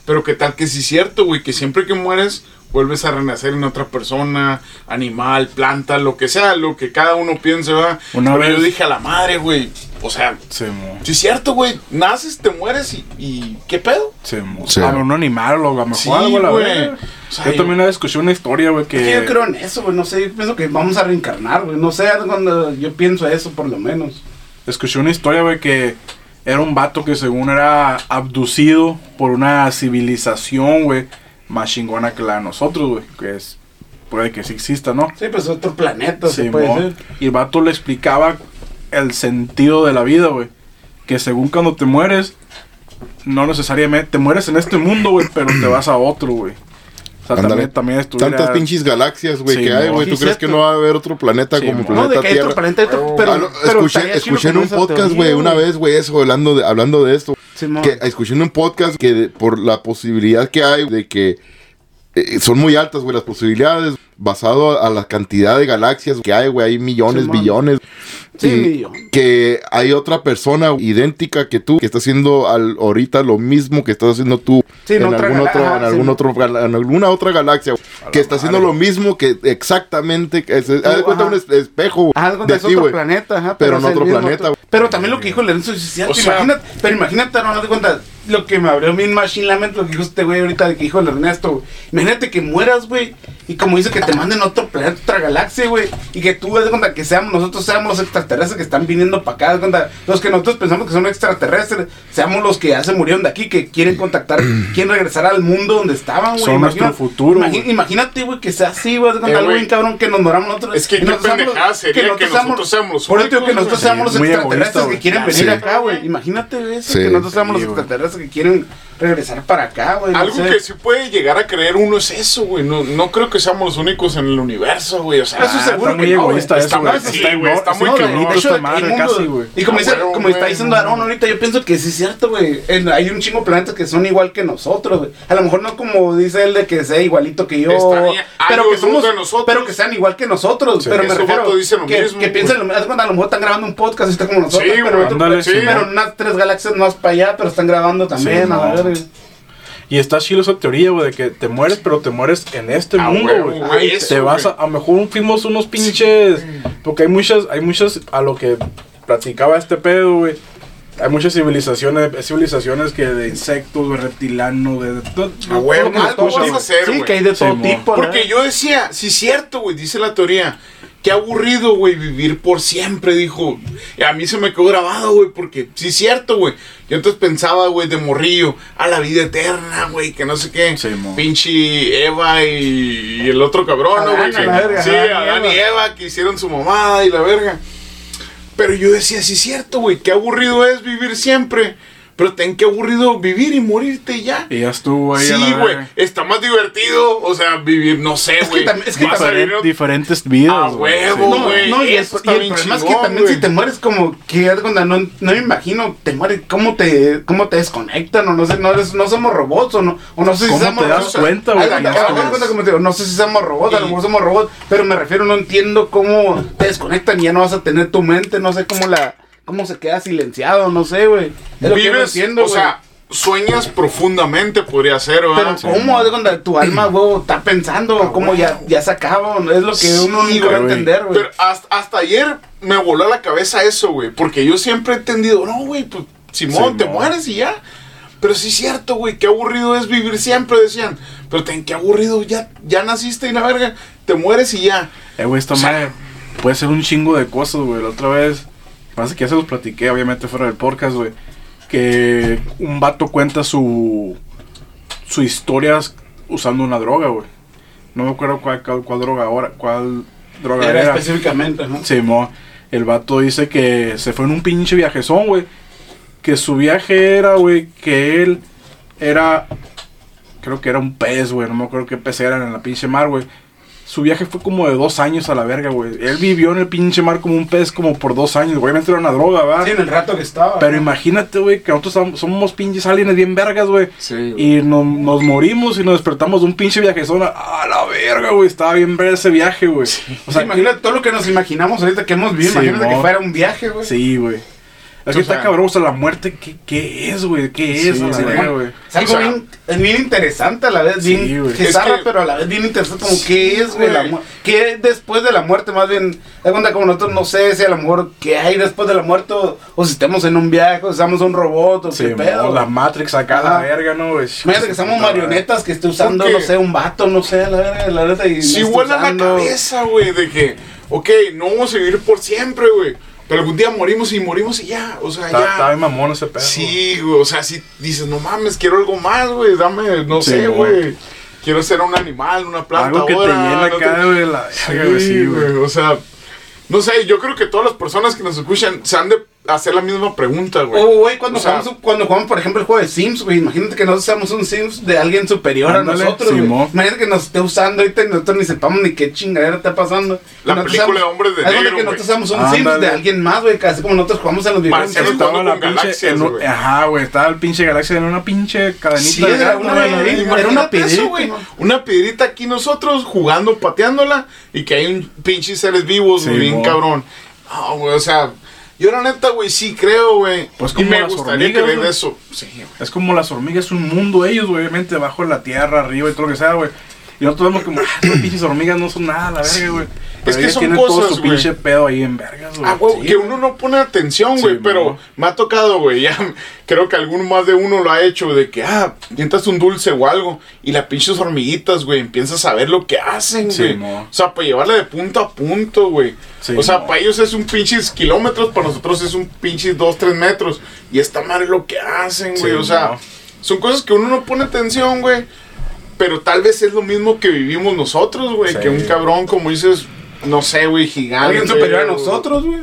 Pero qué tal que sí es cierto, güey, que siempre que mueres vuelves a renacer en otra persona, animal, planta, lo que sea, lo que cada uno piense, va. Una Pero yo vez- dije a la madre, güey. O sea. Sí, es cierto, güey. Naces, te mueres y, y ¿qué pedo? Se mo. Sí. A un animal o a lo mejor Sí, algo, la güey. verga. O sea, yo, yo- también una vez escuché una historia, güey, que... Es que yo creo en eso, güey, no sé, yo pienso que vamos a reencarnar, güey, no sé, cuando yo pienso eso por lo menos. Escuché una historia, güey, que era un vato que según era abducido por una civilización, güey, más chingona que la de nosotros, güey, que es... Puede que sí exista, ¿no? Sí, pues otro planeta, se Sí, puede mo. ser. Y el vato le explicaba el sentido de la vida, güey. Que según cuando te mueres, no necesariamente te mueres en este mundo, güey, pero te vas a otro, güey. O sea, Ándale. también, también estuviera... Tantas pinches galaxias, güey, Sí, que hay, güey. ¿Tú crees que no va a haber otro planeta Sí, como mo. No, planeta de que hay Tierra? otro planeta, hay otro- pero, Ah, lo- pero escuché escuché en un podcast, güey, una vez, güey, eso, hablando de, hablando de esto. Simón. que escuché en un podcast que de- por la posibilidad que hay de que eh, son muy altas, güey, las posibilidades basado a la cantidad de galaxias que hay, güey, hay millones, Simón. billones. Sí, y millón. que hay otra persona idéntica que tú que está haciendo al, ahorita lo mismo que estás haciendo tú Sí, en algún otro, en algún otro en alguna otra galaxia que está haciendo lo mismo que exactamente que se- haz de cuenta un es- espejo cuando de es otro planeta, ajá, Pero en el otro planeta. Pero también lo que dijo Lorenzo es cierto, O sea- imagínate, pero imagínate, no, no te cuenta, lo que me abrió mi Machine Lament, lo que dijo este güey ahorita, que dijo el Ernesto, güey. Imagínate que mueras, güey, y como dice que te manden a otro planeta, otra galaxia, güey, y que tú, de cuenta, que seamos, nosotros seamos los extraterrestres que están viniendo para acá, de cuenta, los que nosotros pensamos que son extraterrestres, seamos los que ya se murieron de aquí, que quieren contactar, quieren regresar al mundo donde estaban, güey. Son nuestro futuro, güey. Imagínate, güey, que sea así, güey, de cuenta, Eh, algo bien cabrón que nos moramos nosotros. Es que qué nosotros seamos pendejada sería que nosotros seamos los Por eso digo que nosotros seamos los egoísta, que quieren Ya venir acá, güey. Imagínate eso, Sí. que nosotros seamos los extraterrestres que quieren regresar para acá, güey. no Algo sé. que sí puede llegar a creer uno es eso, güey. No, no creo que seamos los únicos en el universo, güey. O sea, Eso seguro está muy que no, egoísta güey. eso, Está güey. muy- sí, güey, está muy No, cabrón. de hecho, mundo- casi, güey. Y como, Ah, dice, como está diciendo Aaron ahorita, yo pienso que sí es cierto, güey. En- Hay un chingo de planetas que son igual que nosotros, güey. A lo mejor no como dice él de que sea igualito que yo. Pero que somos, nosotros. pero que sean igual que nosotros. Sí. pero me refiero dice lo que, mismo, que piensen lo mismo. A lo mejor están grabando un podcast y está como nosotros. Sí, pero, unas tres galaxias más para allá, pero están grabando también. A la Y está chido esa teoría, güey, de que te mueres, pero te mueres en este Ah, mundo, güey. Te vas a, a lo mejor fuimos unos pinches, porque hay muchas, hay muchas, a lo que platicaba este pedo, güey. Hay muchas civilizaciones, hay civilizaciones que de insectos, de reptilanos, de... de, todo- A huevo, todo escuchas, vas a güey. hacer, Sí, güey. que hay de todo Sí, tipo. Porque yo decía, sí es cierto, güey, dice la teoría. Qué aburrido, güey, vivir por siempre, dijo. Y a mí se me quedó grabado, güey, porque sí es cierto, güey. Yo entonces pensaba, güey, de morrillo, a la vida eterna, güey, que no sé qué. Sí, mo. Pinche Eva y, y el otro cabrón, ¿no, güey? Sí, Adán y. Eva que hicieron su mamada y la verga. Pero yo decía, sí es cierto, güey, qué aburrido es vivir siempre. Pero ten qué aburrido vivir y morirte y ya. Y ya estuvo ahí Sí, güey, está más divertido, o sea, vivir, no sé, Es que güey. es que vas a Diferen- vivir- diferentes vidas, A güey. huevo, Sí. No, güey, no, y el, eso y está el bien problema es que chingón, también güey. si te mueres como que no, no me imagino, te mueres, ¿cómo te, cómo te desconectan? O no sé, no, eres- no somos robots o no, o no sé si ¿Cómo somos te das robots. cuenta, güey, que no sé si somos robots, a lo mejor somos robots, pero me refiero, no entiendo cómo te desconectan y ya no vas a tener tu mente, no sé cómo la, cómo se queda silenciado, no sé, güey. Es lo que yo no Vives, entiendo, o güey. sea, sueñas profundamente, podría ser, Pero ¿verdad? cómo, haz de cuenta, tu alma, güey, está pensando, cómo ya, ya se acaba, es lo que uno nunca va a entender, güey. Pero hasta, hasta ayer me voló a la cabeza eso, güey. Porque yo siempre he entendido, no, güey, pues Simón, Sí, te no. mueres y ya. Pero sí es cierto, güey, qué aburrido es vivir siempre, decían. Pero ten, qué aburrido, ya, ya naciste y la verga, te mueres y ya. Eh, güey, esta O sea- madre puede ser un chingo de cosas, güey. La otra vez, que ya se los platiqué, obviamente fuera del podcast, güey. Que un vato cuenta su, su historia usando una droga, güey. No me acuerdo cuál, cuál, cuál droga ahora, cuál droga Era era. específicamente, ¿no? Sí, mo. El vato dice que se fue en un pinche viajezón, güey. que su viaje era, güey, que él era. Creo que era un pez, güey. No me acuerdo qué pez era en la pinche mar, güey. Su viaje fue como de dos años a la verga, güey. Él vivió en el pinche mar como un pez como por dos años. Obviamente era una droga, ¿verdad? Sí, en el rato que estaba. Pero imagínate, güey, que nosotros somos, somos pinches aliens bien vergas, güey. Sí, güey. Y no- nos morimos y nos despertamos de un pinche viajezón. A la verga, güey. Estaba bien ver ese viaje, güey. O sea, imagínate todo lo que nos imaginamos ahorita que hemos vivido. Sí, imagínate que fuera un viaje, güey. Sí, güey. Es que está cabrón, o sea, la muerte, ¿qué, qué es, güey? ¿Qué es Sí, a la sí, verga, güey. Es algo O sea- bien, es bien interesante a la vez, Sí, bien güey. bizarra, Es que- pero a la vez bien interesante, como qué es, güey, la Güey. muerte, qué después de la muerte, más bien, da cuenta como nosotros, no sé si a lo mejor qué hay después de la muerte, o, o si estamos en un viaje, o si estamos un robot, o Sí, qué pedo. mo, la Matrix acá, a la verga, ¿no, güey? Imagínate que somos marionetas que esté usando, Porque- no sé, un vato, no sé, a la verga, la neta, y Si vuela la cabeza, güey, de que, ok, no vamos a vivir por siempre, güey. Pero algún día morimos y morimos y ya. O sea, Está, está ya. bien mamón ese pedo. Sí, güey. O sea, si dices, no mames, quiero algo más, güey. Dame, no Sí, sé, güey. Quiero ser un animal, una planta. Algo que te llena no acá, te- güey, la verga, güey, Sí, sí, güey. güey. O sea, no sé, yo creo que todas las personas que nos escuchan se han de hacer la misma pregunta, güey. Oh, güey, cuando, O sea, jugamos, cuando jugamos, por ejemplo, el juego de Sims, güey, imagínate que nosotros seamos un Sims de alguien superior Ándale, a nosotros, güey. Imagínate que nos esté usando ahorita y nosotros ni sepamos ni qué chingadera está pasando. La nosotros película seamos- de Hombres de Negro, que nosotros seamos un Sims de alguien más, güey, casi como nosotros jugamos en los videojuegos. Estaba- la pinche. galaxias, en un- güey. ajá, güey. Estaba el pinche galaxia en una pinche cadenita Sí, de era gato, una- era- una piedrita, güey. ¿no? Una piedrita aquí nosotros jugando, pateándola y que hay un pinche seres vivos, Sí, güey, bien cabrón. No, güey, o sea, yo la neta, güey, sí creo, güey. Pues y como me las gustaría hormigas, güey. eso. Sí, güey. Es como las hormigas, es un mundo ellos, güey, obviamente, bajo la tierra, arriba y todo lo que sea, güey. Y nosotros vemos como, ah, pinches hormigas no son nada, la verga, güey. Pero que son cosas, todo su güey. pinche pedo ahí en vergas, güey. Ah, güey, Sí, que uno no pone atención, güey, Sí, pero me ha tocado, güey, ya creo que alguno más de uno lo ha hecho, de que, ah, tientas un dulce o algo, y las pinches hormiguitas, güey, empiezas a ver lo que hacen, Sí, güey. mo. o sea, para llevarla de punto a punto, güey. Sí, o sea, para ellos es un pinches kilómetros, para nosotros es un pinches dos, tres metros, y esta madre lo que hacen, güey, Sí, o sea, son cosas que uno no pone atención, güey. Pero tal vez es lo mismo que vivimos nosotros, güey. Sí. Que un cabrón, como dices, no sé, güey, gigante. Alguien superior a nosotros, güey.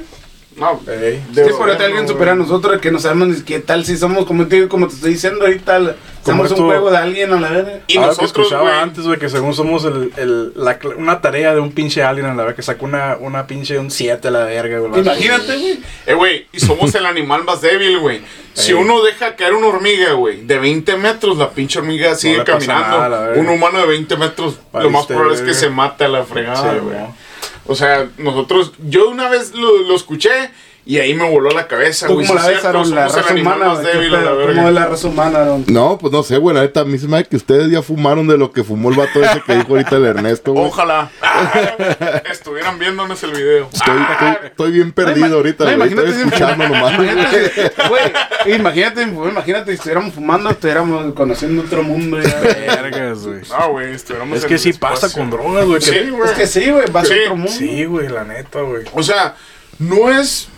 No, de Sí, por ahorita alguien supera a nosotros que no sabemos ni qué tal si somos, como te, como te estoy diciendo ahorita, somos un juego de alguien a la verga. Y Algo que nosotros, escuchaba güey. antes, güey, que según somos el, el, la una tarea de un pinche alien, a la verga, que sacó una, una pinche un 7 a la verga, güey. Imagínate, güey. Eh, güey, y somos el animal más débil, güey. Si Ey. uno deja caer una hormiga, güey, de 20 metros, la pinche hormiga sigue pasa caminando. nada, un humano de 20 metros, lo Valiste, más probable es que se mate a la fregada, Sí, güey. mo. O sea, nosotros, yo una vez lo, lo escuché y ahí me voló la cabeza, ¿Tú güey. cómo la es ves, Aaron? La raza humana, más ¿qué débil, a la verga. ¿Cómo es la raza humana, Aaron? No, pues no sé, güey. La neta, a mí se me hace que ustedes ya fumaron de lo que fumó el vato ese que dijo ahorita el Ernesto, güey. Ojalá estuvieran viéndonos el video. Estoy, estoy, estoy bien perdido ahorita, no, güey. Estoy imagínate si- escuchando nomás. Imagínate, güey, imagínate, güey, imagínate si estuviéramos fumando, estuviéramos conociendo otro mundo. Vergas, güey. No, güey, estuviéramos Es que sí pasa con drogas, güey. Sí, güey. Es que sí, güey, va a otro mundo. Sí, güey, la neta, güey. O sea, no es.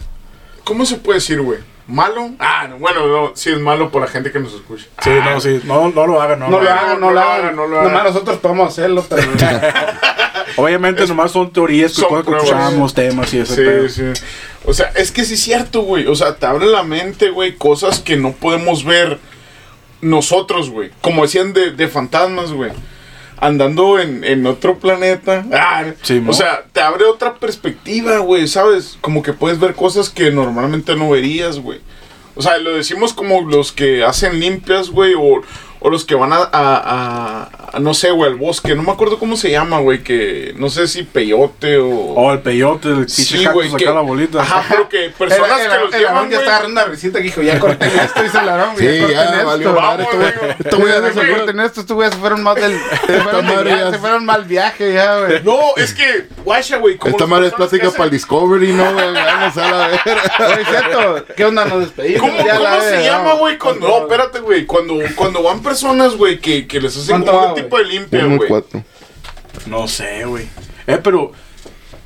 ¿Cómo se puede decir, güey? ¿Malo? Ah, no, bueno, no, sí es malo por la gente que nos escucha. Sí, no, sí. No, no lo hagan, no. No lo hagan. hagan, no lo hagan, no lo hagan. Nomás nosotros podemos hacerlo, pero... Obviamente, nomás son teorías que son cosas que pruebas. escuchamos, temas y ese pedo. Sí, sí. O sea, es que sí es cierto, güey. O sea, te abre la mente, güey, cosas que no podemos ver nosotros, güey. Como decían de, de fantasmas, güey. Andando en, en otro planeta. Ah, Sí, o sea, te abre otra perspectiva, güey, ¿sabes? Como que puedes ver cosas que normalmente no verías, güey. O sea, lo decimos como los que hacen limpias, güey, o, o los que van a, a- a- a, no sé, güey, al bosque. No me acuerdo cómo se llama, güey, que no sé si peyote o... O el peyote, el Sí, güey, que- la bolita. Ajá, pero que personas el, que los el llevan, ya estaba agarrando una risita que dijo, ya corten esto, dice el Aarón, Sí, ya corten ya esto. valió madre. Vamos, Esto, güey. esto voy a Ya se corten esto, estos güeyes se fueron más del... Se fueron, viaje, se fueron mal viaje ya, güey. No, es que, guacha, güey. como Esta madre es plática para el Discovery, ¿no, güey? Vamos a la ver. Oye, cierto, ¿qué onda? Nos despedimos. ¿Cómo, se llama, güey? Cuando, no, espérate, güey. Cuando, cuando van personas, güey, que, que les hacen ¿Cuánto como un tipo de limpia, güey. No sé, güey. Eh, pero.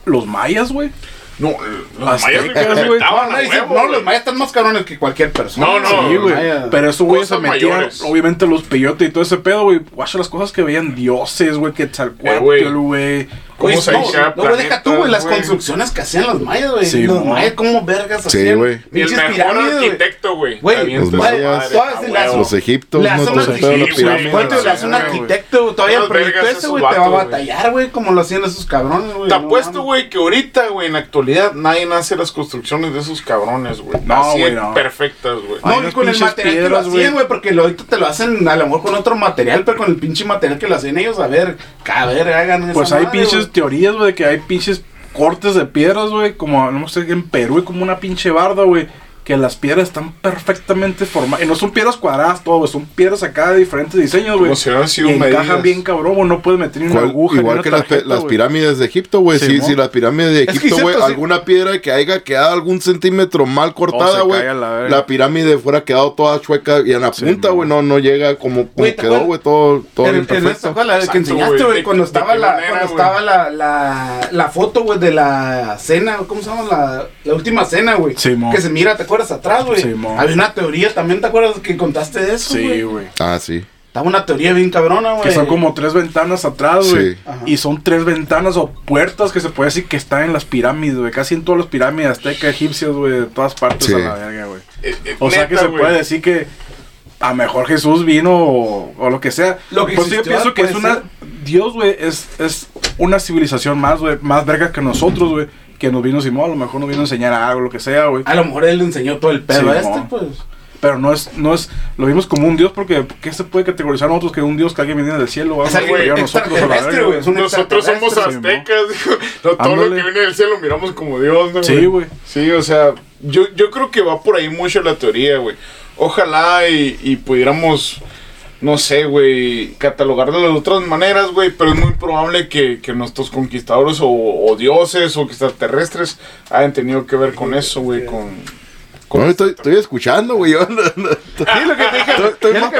Los mayas, güey. No, los mayas Aztecas, me güey. No, güey. los mayas están más cabrones que cualquier persona. No, no, Sí, güey. Pero esos güeyes se metían, mayores. obviamente, los peyotes y todo ese pedo, güey. Guacha las cosas que veían dioses, güey. Que Eh, güey. Cómo se no, no, deja tú, güey, las construcciones que hacían los mayas, güey. Sí, los mayas, ¿cómo vergas Sí, hacían? güey. Y el Pinches mejor pirámides, arquitecto, güey. Los mayas, todas a las- huevo. Los egiptos, Le no hacen sí, güey. pirámides. ¿Cuánto le hace un arquitecto? güey? Todavía el proyecto ese, güey, te va a batallar, güey, como lo hacían esos cabrones, güey. Te apuesto, güey, que ahorita, güey, en la actualidad nadie hace las construcciones de esos cabrones, güey. No, güey, perfectas, güey. No, con el pinches material que lo hacían, güey. porque lo, ahorita te lo hacen a lo mejor con otro material, pero con el pinche material que lo hacían ellos, a ver, a ver, hagan Pues hay madre, teorías, güey, de que hay pinches cortes de piedras, güey, como no sé, en Perú como una pinche barda, güey, que las piedras están perfectamente formadas. Y no son piedras cuadradas, todo, güey, son piedras acá de diferentes diseños, güey. Como si hubieran sido Y encajan bien cabrón, güey, no puedes meter ni una aguja ni Igual una que las, pe- tarjeta, las güey. pirámides de Egipto, güey. Sí, Sí, mo. sí, las pirámides de Es que Egipto, güey. sí. Alguna piedra que haya quedado algún centímetro mal cortada, se güey. la La, pirámide fuera quedado toda chueca y en la Sí, punta, güey, no, no llega como, como ¿te quedó, güey. Todo, todo. ¿te acuerdas la que enseñaste, güey. güey, ¿De- cuando estaba, la, cuando estaba la, la, la foto, güey, de la cena, ¿cómo se llama? La, la última cena, güey. Sí, que se mira, ¿te acuerdas atrás, güey? Sí, mo. Había una teoría también, ¿te acuerdas que contaste de eso, Sí, güey? Ah, sí. Estaba una teoría bien cabrona, güey. Que son como tres ventanas atrás, güey. Sí. Y son tres ventanas o puertas que se puede decir que están en las pirámides, güey. Casi en todas las pirámides aztecas, egipcias, güey. De todas partes Sí. a la verga, güey. Eh, eh, O sea que se puede decir que a mejor Jesús vino o, o lo que sea. Lo que pues yo pienso que es una. ser. Dios, güey, es, es una civilización más, güey. Más verga que nosotros, güey. Que nos vino Simón, a lo mejor nos vino a enseñar algo, lo que sea, güey. A lo mejor él le enseñó todo el pedo Sí, a este, pues. Pero no es, no es, lo vimos como un Dios porque ¿qué se puede categorizar a nosotros que un Dios que alguien viene del cielo? Vamos Es alguien a nosotros a la verga, güey, es un Nosotros somos aztecas, no, todo lo que viene del cielo miramos como Dios, ¿no, Sí, güey. Sí, o sea, yo, yo creo que va por ahí mucho la teoría, güey. Ojalá y, y pudiéramos, no sé, güey, catalogarlo de otras maneras, güey, pero es muy probable que, que nuestros conquistadores o, o dioses o extraterrestres hayan tenido que ver con eso, güey, con... con No, estoy, estoy escuchando, güey. yo- Sí, lo que te dije. Estoy- más-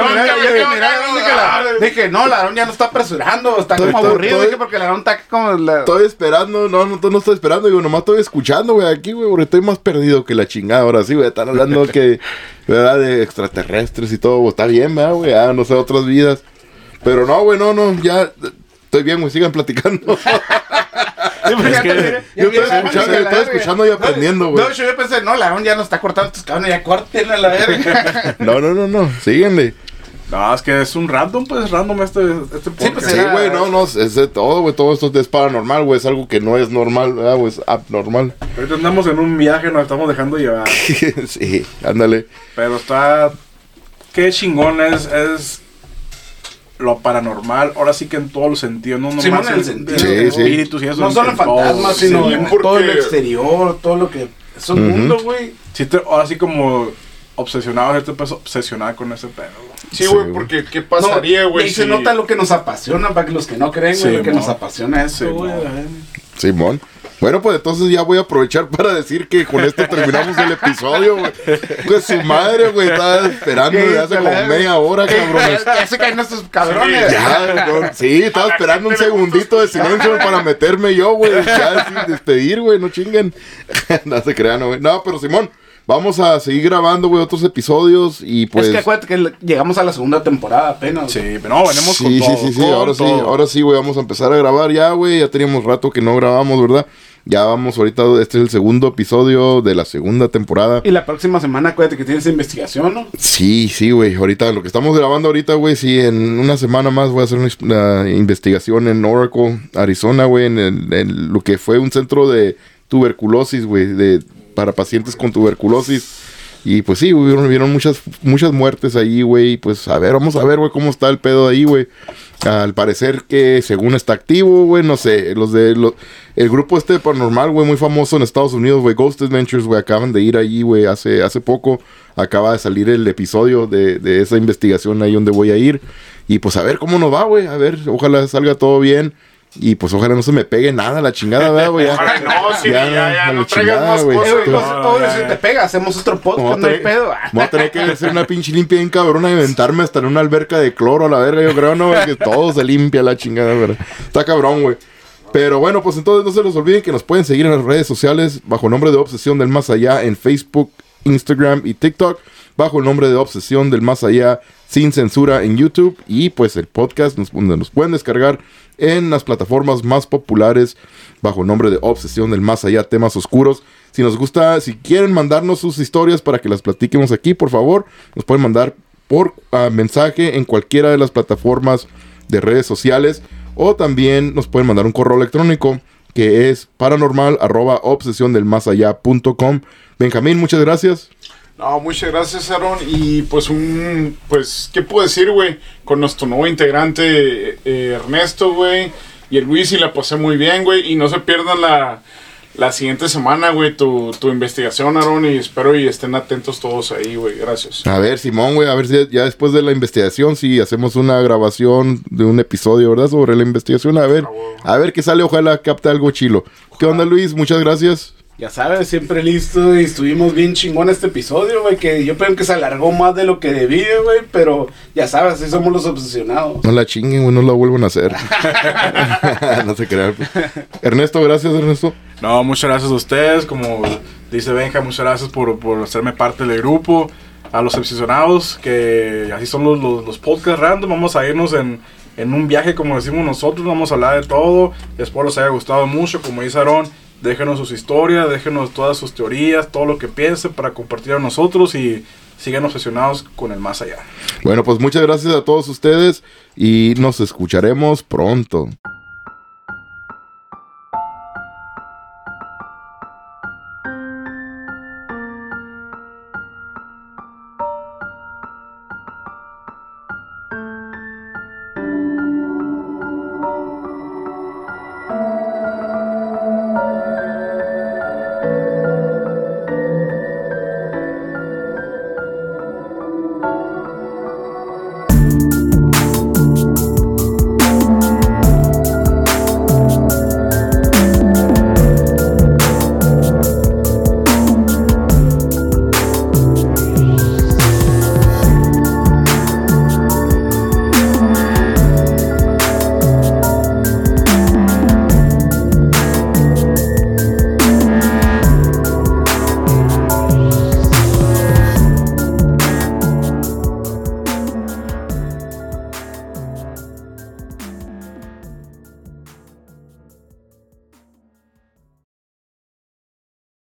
dije, no, la ya no está apresurando, está Estoy- como aburrido. Dije, porque la está como la. Estoy esperando, no, no, no estoy esperando, digo, nomás estoy escuchando, güey, aquí, güey, porque estoy más perdido que la chingada ahora sí, güey, están hablando que, ¿verdad? De extraterrestres y todo, está bien, ¿verdad, güey? Ah, no sé, otras vidas. Pero no, güey, no, no, ya, estoy bien, güey, sigan platicando. Es que yo estoy escuchando, yo estoy escuchando y aprendiendo, güey. No, yo pensé, no, la ya no está cortando tus cabrones, ya córtenle a la verga. No, no, no, no, síguenle. No, es que es un random, pues random este, este podcast. pues, Sí, era- güey, no, no, es de todo, güey, todo esto es paranormal, güey, es algo que no es normal, ¿verdad, güey? Es abnormal. Ahorita andamos en un viaje, nos estamos dejando llevar. sí, ándale. Pero está. Qué chingón es, es lo paranormal. Ahora sí que en todos los sentidos, no Sí, nomás en el en- sentido. en Sí, sí. espíritus y eso. No solo fantasmas, sino Sí, en porque- todo el exterior, todo lo que. Es un mundo, güey. Sí, te- ahora sí como obsesionado, este pues obsesionado con ese pedo. güey. Sí, güey, porque ¿qué pasaría, No, güey? Y se nota lo que nos apasiona, para que los que no creen, güey, lo que nos apasiona eso, Sí, güey. ver. Simón. Bueno, pues entonces ya voy a aprovechar para decir que con esto terminamos el episodio, güey. Pues su madre, güey, estaba esperando desde hace como media hora, cabrones. Ya se caen estos cabrones. Ya, no, sí, estaba esperando un segundito de silencio para meterme yo, güey. Ya sin despedir, güey, no chinguen. no se crean, güey. No, pero Simón, vamos a seguir grabando, güey, otros episodios y pues... es que acuérdate que le- llegamos a la segunda temporada apenas. Sí, pero no, venimos con Sí, sí, todo. sí, sí, con ahora sí, ahora sí, güey, vamos a empezar a grabar ya, güey, ya teníamos rato que no grabamos, ¿verdad? Ya vamos ahorita, este es el segundo episodio de la segunda temporada. Y la próxima semana, acuérdate que tienes investigación, ¿no? Sí, sí, güey, ahorita, lo que estamos grabando ahorita, güey, sí, en una semana más voy a hacer una, una investigación en Oracle, Arizona, güey, en, el- en lo que fue un centro de tuberculosis, güey, de, para pacientes con tuberculosis. Y pues sí, hubieron, hubieron muchas, muchas muertes ahí, güey. Pues a ver, vamos a ver, güey, cómo está el pedo ahí, güey. Al parecer que según está activo, güey, no sé, los de los, el grupo este de paranormal, güey, muy famoso en Estados Unidos, güey, Ghost Adventures, güey, acaban de ir allí, güey, hace, hace poco acaba de salir el episodio de, de esa investigación ahí donde voy a ir. Y pues a ver cómo nos va, güey, a ver, ojalá salga todo bien. Y pues ojalá no se me pegue nada la chingada, ¿verdad, güey? Ojalá no, sí, ya, ya, no traigas chingada, más cosas. Eh, No, pues, no, todo ya, eso ya. te pega, hacemos otro Voy a podcast, no hay tener- pedo. Voy a tener que hacer una pinche limpia bien cabrona y aventarme hasta en una alberca de cloro a la verga, yo creo, ¿no? güey? Que todo se limpia la chingada, ¿verdad? Está cabrón, güey. Pero bueno, pues entonces no se les olviden que nos pueden seguir en las redes sociales bajo nombre de Obsesión del Más Allá en Facebook, Instagram y TikTok. Bajo el nombre de Obsesión del Más Allá sin censura en YouTube y pues el podcast nos, donde nos pueden descargar en las plataformas más populares bajo el nombre de Obsesión del Más Allá, temas oscuros. Si nos gusta, si quieren mandarnos sus historias para que las platiquemos aquí, por favor, nos pueden mandar por ah, mensaje en cualquiera de las plataformas de redes sociales o también nos pueden mandar un correo electrónico que es paranormal obsesión del más allá punto com. Benjamín, muchas gracias. No, muchas gracias, Aaron. Y pues un, pues, ¿qué puedo decir, güey? Con nuestro nuevo integrante, eh, Ernesto, güey. Y el Luis, y la pasé muy bien, güey. Y no se pierdan la, la siguiente semana, güey, tu, tu investigación, Aaron. Y espero y estén atentos todos ahí, güey. Gracias. A ver, Simón, güey, a ver si ya después de la investigación, si hacemos una grabación de un episodio, ¿verdad? Sobre la investigación, a ver, a ver qué sale, ojalá capte algo chilo. ¿Qué onda, Luis? Muchas gracias. Ya sabes, siempre listo y estuvimos bien chingón este episodio, güey, que yo creo que se alargó más de lo que debía, güey, pero ya sabes, así somos los obsesionados. No la chinguen, güey, no la vuelvan a hacer. no se crean. Ernesto, gracias, Ernesto. No, muchas gracias a ustedes. Como dice Benja, muchas gracias por, por hacerme parte del grupo. A los obsesionados, que así son los, los, los podcasts random. Vamos a irnos en, en un viaje, como decimos nosotros. Vamos a hablar de todo. Espero les haya gustado mucho. Como dice Aaron, déjenos sus historias, déjenos todas sus teorías, todo lo que piensen para compartir a nosotros y sigan obsesionados con el más allá. Bueno, pues muchas gracias a todos ustedes y nos escucharemos pronto.